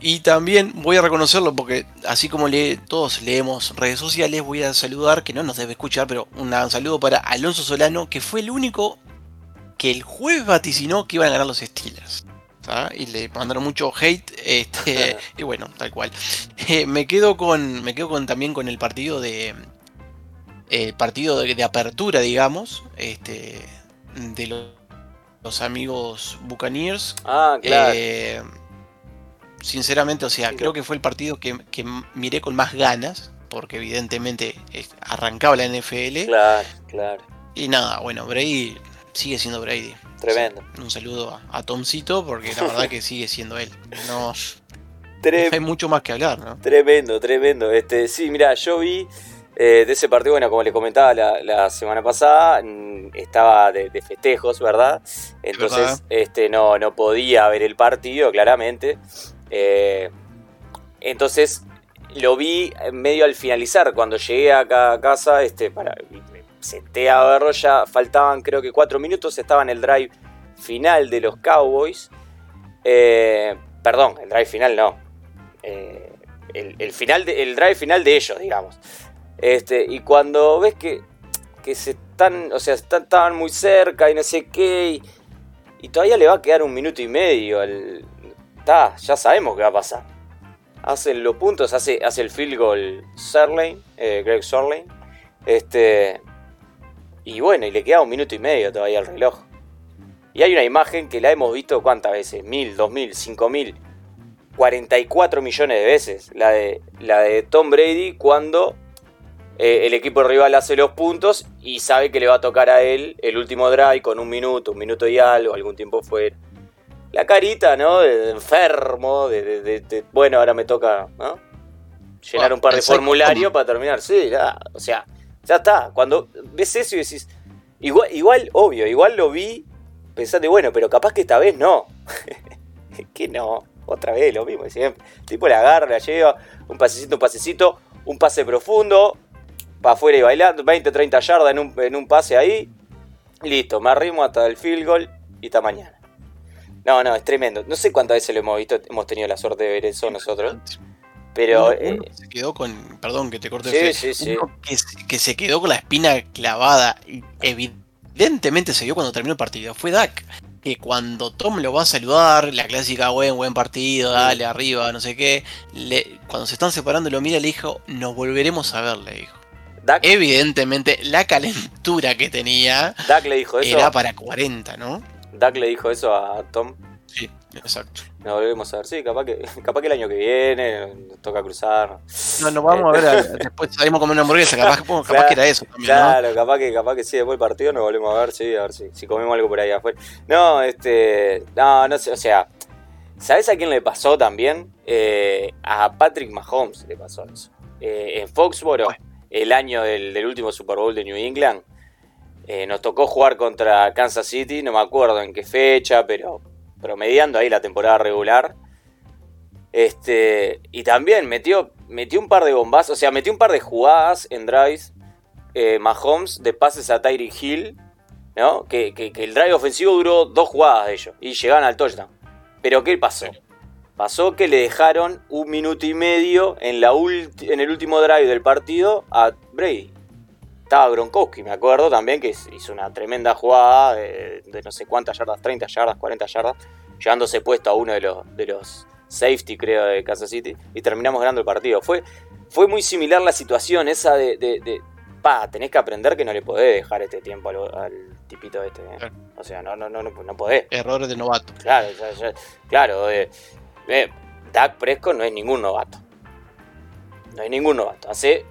Y también voy a reconocerlo porque así como todos leemos redes sociales, voy a saludar, que no nos debe escuchar, pero un saludo para Alonso Solano, que fue el único que el jueves vaticinó que iban a ganar los Steelers. Y le mandaron mucho hate, este, y bueno, tal cual. Eh, me quedo con. Me quedo con también con el partido de. El partido de, de apertura, digamos. Este. De los, los amigos Buccaneers. Ah, claro. Eh, sinceramente, o sea, Sí, creo que fue el partido que, que miré con más ganas. Porque evidentemente arrancaba la NFL. claro, claro. Y nada, bueno, Brady sigue siendo Brady. Tremendo. Un saludo a, a Tomcito, porque la verdad que sigue siendo él. No Tre- hay mucho más que hablar, ¿no? Tremendo, tremendo. Este, sí, mira, yo vi eh, de ese partido, bueno, como les comentaba la, la semana pasada, mm, estaba de, de festejos, ¿verdad? Entonces, verdad. este, no, no podía ver el partido, claramente. Eh, entonces, lo vi medio al finalizar, cuando llegué acá a casa, este, para, senté a verlo, ya faltaban creo que cuatro minutos, estaba en el drive final de los Cowboys. Eh, perdón, el drive final no. Eh, el, el final el drive final de ellos, digamos. Este, y cuando ves que, que se están, o sea, están, estaban muy cerca y no sé qué, y, todavía le va a quedar un minuto y medio. Está, ya sabemos qué va a pasar. Hacen los puntos, hace, hace el field goal Serlane, eh, Greg Serlane. Este, y bueno, y le queda un minuto y medio todavía al reloj. Y hay una imagen que la hemos visto cuántas veces, mil, dos mil, cinco mil, 44 millones de veces. La de, la de Tom Brady cuando eh, el equipo rival hace los puntos y sabe que le va a tocar a él el último drive con un minuto, un minuto y algo, algún tiempo fuera. La carita, ¿no? De, de enfermo, de, bueno, ahora me toca, ¿no? Llenar un par de formularios para terminar. Sí, ya, o sea, ya está. Cuando ves eso y decís, igual, igual, obvio, igual lo vi, pensaste, bueno, pero capaz que esta vez no. que no, otra vez lo mismo siempre. El tipo la agarra, la lleva, un pasecito, un pasecito, un pase profundo, para afuera y bailando, 20, 30 yardas en un, en un pase ahí. Listo, me arrimo hasta el field goal y hasta mañana. No, no, es tremendo. No sé cuántas veces lo hemos visto, hemos tenido la suerte de ver eso nosotros. Pero Uno- eh, uno se quedó con. Perdón que te corte Sí, Fede, sí, sí. que, se- que se quedó con la espina clavada. y Evidentemente se vio cuando terminó el partido. Fue Dak. Que cuando Tom lo va a saludar, la clásica buen, buen partido, dale arriba, no sé qué. le- cuando se están separando, lo mira y le dijo: Nos volveremos a ver, le dijo. Dak, Evidentemente, la calentura que tenía Dak le dijo eso. era para 40, ¿no? Dak le dijo eso a Tom. Exacto. Nos volvemos a ver. Sí, capaz que, capaz que el año que viene nos toca cruzar. No, nos vamos a ver a- después salimos a comer una hamburguesa, capaz, capaz Claro, que era eso también, ¿no? Claro, capaz que, capaz que sí, después del partido nos volvemos a ver, sí, a ver si, si comemos algo por ahí afuera. No, este. No, no sé, o sea. ¿Sabes a quién le pasó también? Eh, a Patrick Mahomes le pasó eso. Eh, en Foxboro, Bueno. el año del, del último Super Bowl de New England, eh, nos tocó jugar contra Kansas City, no me acuerdo en qué fecha, pero promediando ahí la temporada regular. Este, y también metió, metió un par de bombas, o sea, metió un par de jugadas en drives eh, Mahomes de pases a Tyreek Hill, ¿no? Que, que- que el drive ofensivo duró dos jugadas de ellos y llegaron al touchdown. Pero ¿qué pasó? Pasó que le dejaron un minuto y medio en, la ulti- en el último drive del partido a Brady. Estaba Gronkowski, me acuerdo también que hizo una tremenda jugada de, de no sé cuántas yardas, 30 yardas, 40 yardas, llevándose puesto a uno de los, de los safety, creo, de Kansas City, y terminamos ganando el partido. Fue, fue muy similar la situación esa de, de- de, pa, tenés que aprender que no le podés dejar este tiempo al, al tipito este. ¿eh? Claro. O sea, no, no, no, no, no podés. Errores de novato. Claro, ya- ya- claro. eh, eh, Dak Prescott no es ningún novato. No es ningún novato. Hace.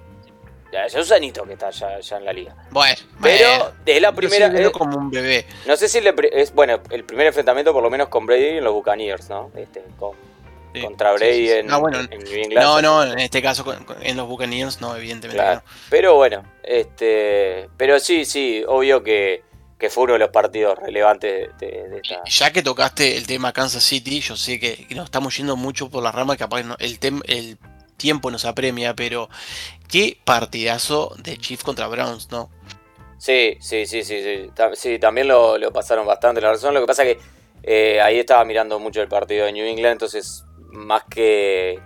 Ya es un sanito que está ya, ya en la liga. Bueno, Pero bueno, de la primera. eh, como un bebé. no sé si le es bueno el primer enfrentamiento por lo menos con Brady en los Buccaneers, ¿no? Este, con- Sí, contra Brady sí, sí. En, Ah, bueno, en New England. No, no, en este caso en los Buccaneers no, evidentemente Claro. no. Pero bueno, este, pero sí, sí, obvio que, que fue uno de los partidos relevantes de, de esta. Ya que tocaste el tema Kansas City, yo sé que nos estamos yendo mucho por la rama, capaz no- el, tem- el tiempo nos apremia, pero qué partidazo de Chiefs contra Browns, ¿no? Sí, sí, sí, sí, sí. Sí, también lo, lo pasaron bastante la razón. Lo que pasa que eh, ahí estaba mirando mucho el partido de New England, entonces más que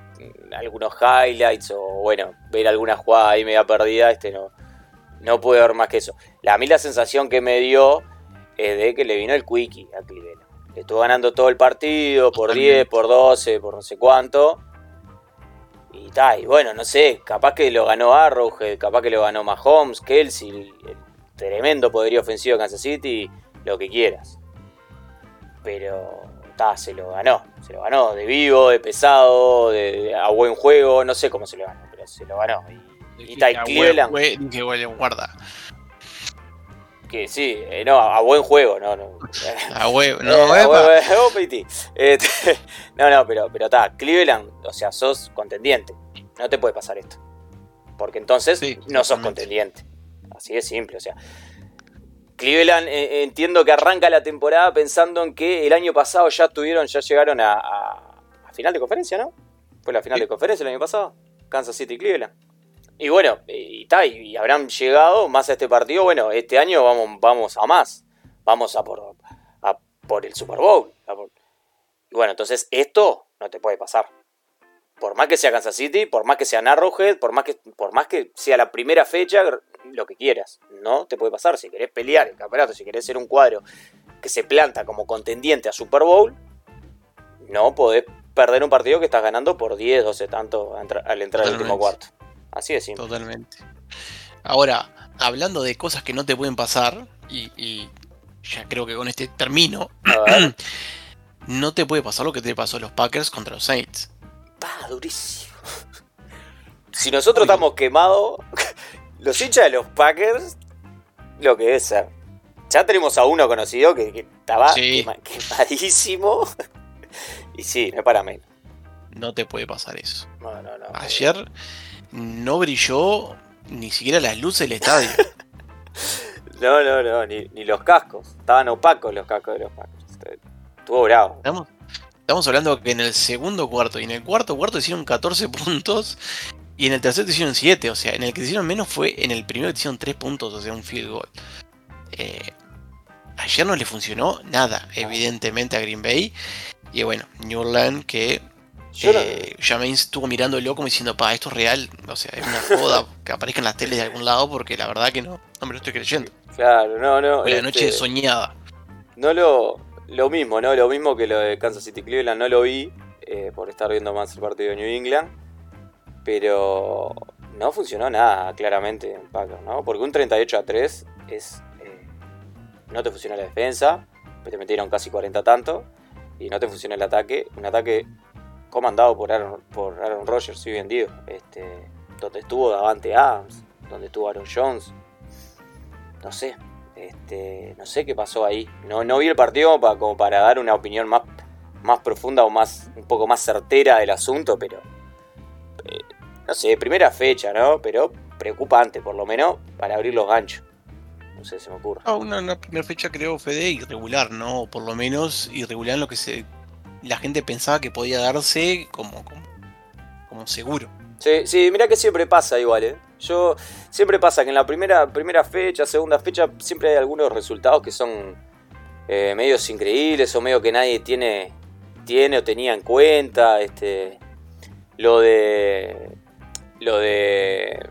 algunos highlights o bueno, ver alguna jugada ahí media perdida, este no, no pude ver más que eso. La- A mí la sensación que me dio es de que le vino el quickie a Cleveland. Le estuvo ganando todo el partido por Totalmente. 10, por 12, por no sé cuánto. Y tal, y bueno, no sé, capaz que lo ganó Arrowhead, capaz que lo ganó Mahomes, Kelsey, el, tremendo poderío ofensivo de Kansas City, lo que quieras. Pero, ta, se lo ganó, se lo ganó de vivo, de pesado, de, de- a buen juego, no sé cómo se lo ganó, pero se lo ganó. Y, y ta, y Ah, Cleveland, dije, guarda. Que sí, eh, no, a buen juego, no, no. Ah, güey, no, Eh, oh, Piti. Este, no, no, pero pero está, Cleveland, o sea, sos contendiente. No te puede pasar esto. Porque entonces Sí, no sos contendiente. Así de simple, o sea. Cleveland eh, entiendo que arranca la temporada pensando en que el año pasado ya tuvieron, ya llegaron a, a- a final de conferencia, ¿no? Fue la final Sí. de conferencia el año pasado. Kansas City Cleveland. Y bueno, y, ta, y- y habrán llegado más a este partido. Bueno, este año vamos, vamos a más. Vamos a por, a por el Super Bowl. por- Y bueno, entonces esto no te puede pasar. Por más que sea Kansas City, por más que sea Arrowhead, por más que, por más que sea la primera fecha, lo que quieras. No te puede pasar. Si querés pelear el campeonato, si querés ser un cuadro que se planta como contendiente a Super Bowl, no podés perder un partido que estás ganando por 10, 12 tanto al entrar- al último cuarto. Así de simple. Totalmente. Ahora, hablando de cosas que no te pueden pasar, y, y ya creo que con este termino, no te puede pasar lo que te pasó a los Packers contra los Saints. Pa, durísimo. Si nosotros estamos quemados, los hinchas de los Packers, lo que debe ser. Ya tenemos a uno conocido que, que estaba Sí. quemadísimo. Y sí, no es para menos. No te puede pasar eso. No, no, no. Ayer no brilló ni siquiera las luces del estadio. No, no, no, ni, ni los cascos. Estaban opacos los cascos de los Packers. Estuvo bravo. Estamos, estamos hablando que en el segundo cuarto y en el cuarto cuarto hicieron 14 puntos y en el tercero te hicieron 7. O sea, en el que te hicieron menos fue en el primero que te hicieron 3 puntos, o sea, un field goal. Eh, ayer no le funcionó nada, evidentemente, a Green Bay. Y bueno, New Orleans que Yo no- eh, Jameis estuvo mirándolo como diciendo, pa, esto es real. O sea, es una joda que aparezca en las teles de algún lado porque la verdad que no, no me lo estoy creyendo. Claro, no, no. Fue la este, noche soñada. No lo. Lo mismo, ¿no? Lo mismo que lo de Kansas City Cleveland, no lo vi eh, por estar viendo más el partido de New England. Pero no funcionó nada, claramente, en Packers, ¿no? Porque un 38 a 3 es. eh, no te funciona la defensa, te metieron casi 40 tanto, y no te funciona el ataque. Un ataque comandado por Aaron, por Aaron Rodgers, sí vendido. Este, donde estuvo Davante Adams, donde estuvo Aaron Jones. No sé, este, no sé qué pasó ahí. No, no vi el partido pa- como para dar una opinión más, más profunda o más un poco más certera del asunto, pero eh, no sé, primera fecha, ¿no? Pero preocupante, por lo menos, para abrir los ganchos. No sé, se me ocurre. Ah, una, primera fecha creo Fede irregular, ¿no? Por lo menos irregular en lo que se la gente pensaba que podía darse como, como, seguro. Sí, sí, mira que siempre pasa igual, ¿eh? Yo siempre pasa que en la primera, primera fecha, segunda fecha, siempre hay algunos resultados que son eh, medios increíbles o medio que nadie tiene, tiene o tenía en cuenta. Este, lo de. Lo de.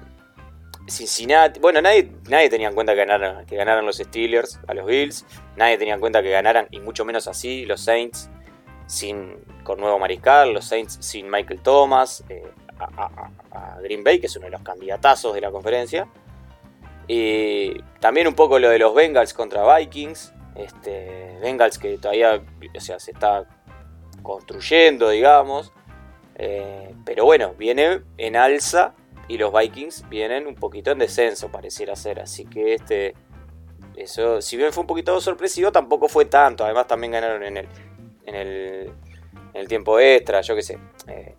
Cincinnati. Bueno, nadie, nadie tenía en cuenta que ganaran, que ganaran los Steelers a los Bills. Nadie tenía en cuenta que ganaran, y mucho menos así, los Saints sin, con nuevo mariscal, los Saints sin Michael Thomas, eh, a, Green Bay, que es uno de los candidatazos de la conferencia. Y también un poco lo de los Bengals contra Vikings. Este, Bengals que todavía o sea, se está construyendo, digamos. Eh, pero bueno, viene en alza y los Vikings vienen un poquito en descenso, pareciera ser. Así que este, eso, si bien fue un poquito sorpresivo, tampoco fue tanto. Además también ganaron en el, en el, en el tiempo extra, yo qué sé. Eh,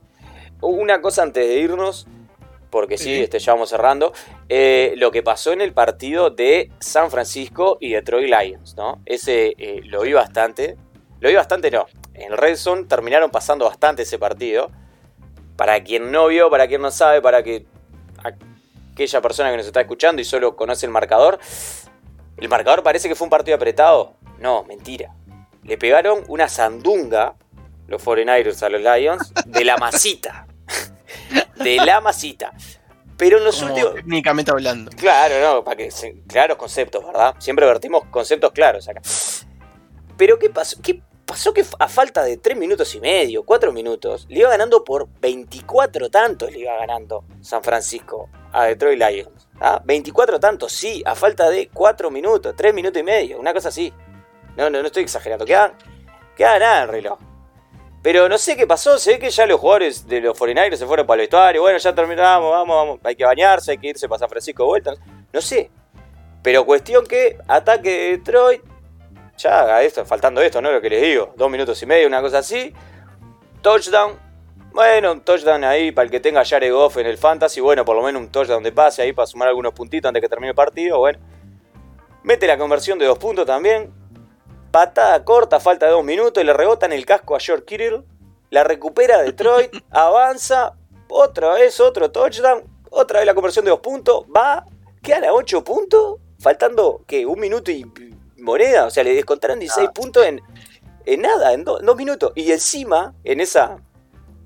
una cosa antes de irnos, porque sí, Sí. este, ya vamos cerrando. eh, lo que pasó en el partido de San Francisco y Detroit Lions, ¿no? Ese eh, lo vi bastante. Lo vi bastante, no. En Red Zone terminaron pasando bastante ese partido. Para quien no vio, para quien no sabe, para que aquella persona que nos está escuchando y solo conoce el marcador, ¿El marcador parece que fue un partido apretado? No, mentira. Le pegaron una sandunga los 49ers a los Lions de la masita. de la masita. Pero en los Como últimos. técnicamente hablando. Claro, no, para que claros conceptos, ¿verdad? Siempre vertimos conceptos claros acá. Pero ¿qué pasó? ¿Qué pasó que a falta de 3 minutos y medio, 4 minutos, le iba ganando por 24 tantos, le iba ganando San Francisco a Detroit Lions? ¿Ah? 24 tantos, sí, a falta de 4 minutos, 3 minutos y medio, una cosa así. No, no, no estoy exagerando, queda, queda nada el reloj. Pero no sé qué pasó, se ve que ya los jugadores de los 49ers se fueron para el vestuario, bueno, ya terminamos, vamos, vamos, hay que bañarse, hay que irse para San Francisco de vuelta, no sé. Pero cuestión que ataque de Detroit, ya esto, faltando esto, ¿no? Lo que les digo, dos minutos y medio, una cosa así. Touchdown, bueno, un touchdown ahí para el que tenga Jared Goff en el fantasy, bueno, por lo menos un touchdown de pase ahí para sumar algunos puntitos antes que termine el partido, bueno. Mete la conversión de dos puntos también, patada corta, falta de dos minutos, y le rebotan el casco a George Kittle, la recupera Detroit, avanza, otra vez otro touchdown, otra vez la conversión de dos puntos, va, quedan a ocho puntos, faltando, ¿qué? Un minuto y moneda, o sea, le descontaron 16 puntos en, en nada, en do- dos minutos, y encima, en esa,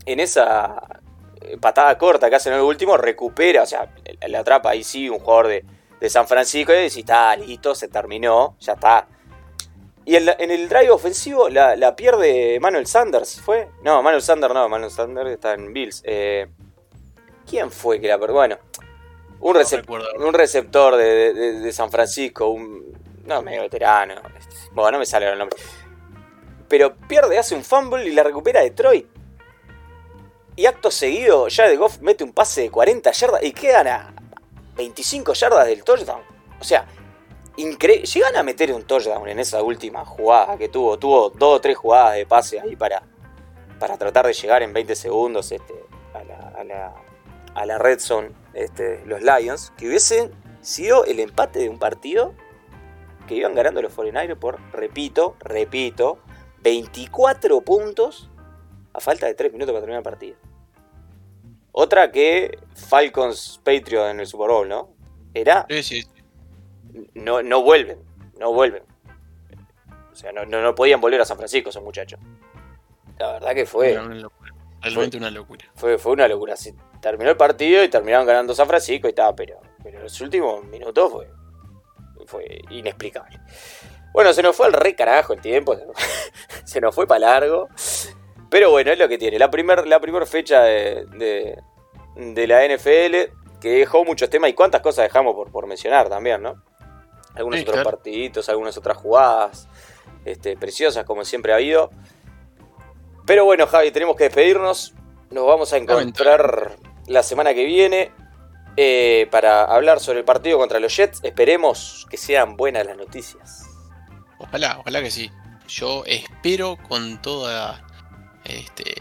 en esa eh, patada corta que hacen en el último, recupera, o sea, le, le atrapa ahí sí un jugador de, de San Francisco y dice, está, listo, se terminó, ya está. Y en, la- en el drive ofensivo la, la pierde Manuel Sanders, ¿fue? No, Manuel Sanders no, Manuel Sanders está en Bills. Eh, ¿Quién fue que la perdió? Bueno, un, No recep- recuerdo. un receptor de, de- de San Francisco, un... No, medio veterano. Bueno, no me sale el nombre. Pero pierde, hace un fumble y la recupera Detroit. Y acto seguido, ya de Goff mete un pase de 40 yardas y quedan a 25 yardas del touchdown. O sea, llegan a meter un touchdown en esa última jugada que tuvo. Tuvo dos o tres jugadas de pase ahí para, para tratar de llegar en 20 segundos este, a, la, a, la, red zone este, los Lions. Que hubiesen sido el empate de un partido que iban ganando los 49ers por, repito, repito, 24 puntos a falta de 3 minutos para terminar el partido. Otra que Falcons Patriot en el Super Bowl, ¿no? Era sí, sí. No, no vuelven, no vuelven. O sea, no, no, no podían volver a San Francisco esos muchachos. La verdad que fue, Era una locura. Realmente una locura. fue, fue una locura. Se terminó el partido y terminaron ganando San Francisco y estaba, pero, pero los últimos minutos fue, fue inexplicable. Bueno, se nos fue al re carajo el tiempo, se nos fue para largo. Pero bueno, es lo que tiene. La primera la primer fecha de, de, de la NFL que dejó muchos temas y cuántas cosas dejamos por, por mencionar también, ¿no? Algunos Sí, otros claro. partiditos, algunas otras jugadas este, preciosas como siempre ha habido. Pero bueno, Javi, tenemos que despedirnos. Nos vamos a encontrar la semana que viene eh, para hablar sobre el partido contra los Jets. Esperemos que sean buenas las noticias. Ojalá, ojalá que sí. Yo espero con toda este,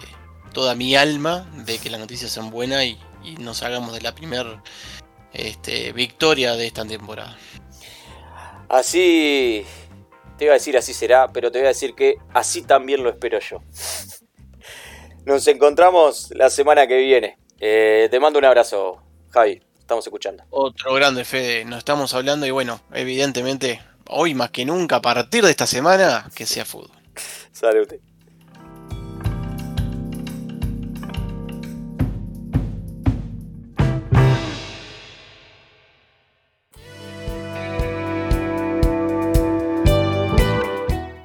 toda mi alma de que las noticias sean buenas y, y nos hagamos de la primera este, victoria de esta temporada. Así, te iba a decir así será, pero te voy a decir que así también lo espero yo. Nos encontramos la semana que viene. Eh, te mando un abrazo, Javi. Estamos escuchando. Otro grande Fede, nos estamos hablando y bueno, evidentemente hoy más que nunca a partir de esta semana que sea fútbol. Salud.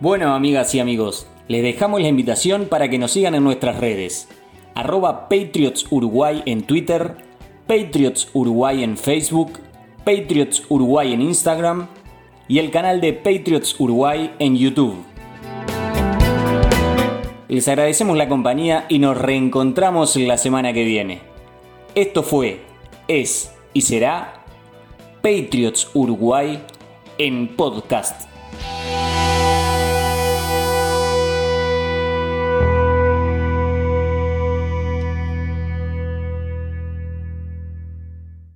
Bueno, amigas y amigos, les dejamos la invitación para que nos sigan en nuestras redes. Arroba Patriots Uruguay en Twitter, Patriots Uruguay en Facebook, Patriots Uruguay en Instagram y el canal de Patriots Uruguay en YouTube. Les agradecemos la compañía y nos reencontramos la semana que viene. Esto fue, es y será Patriots Uruguay en podcast.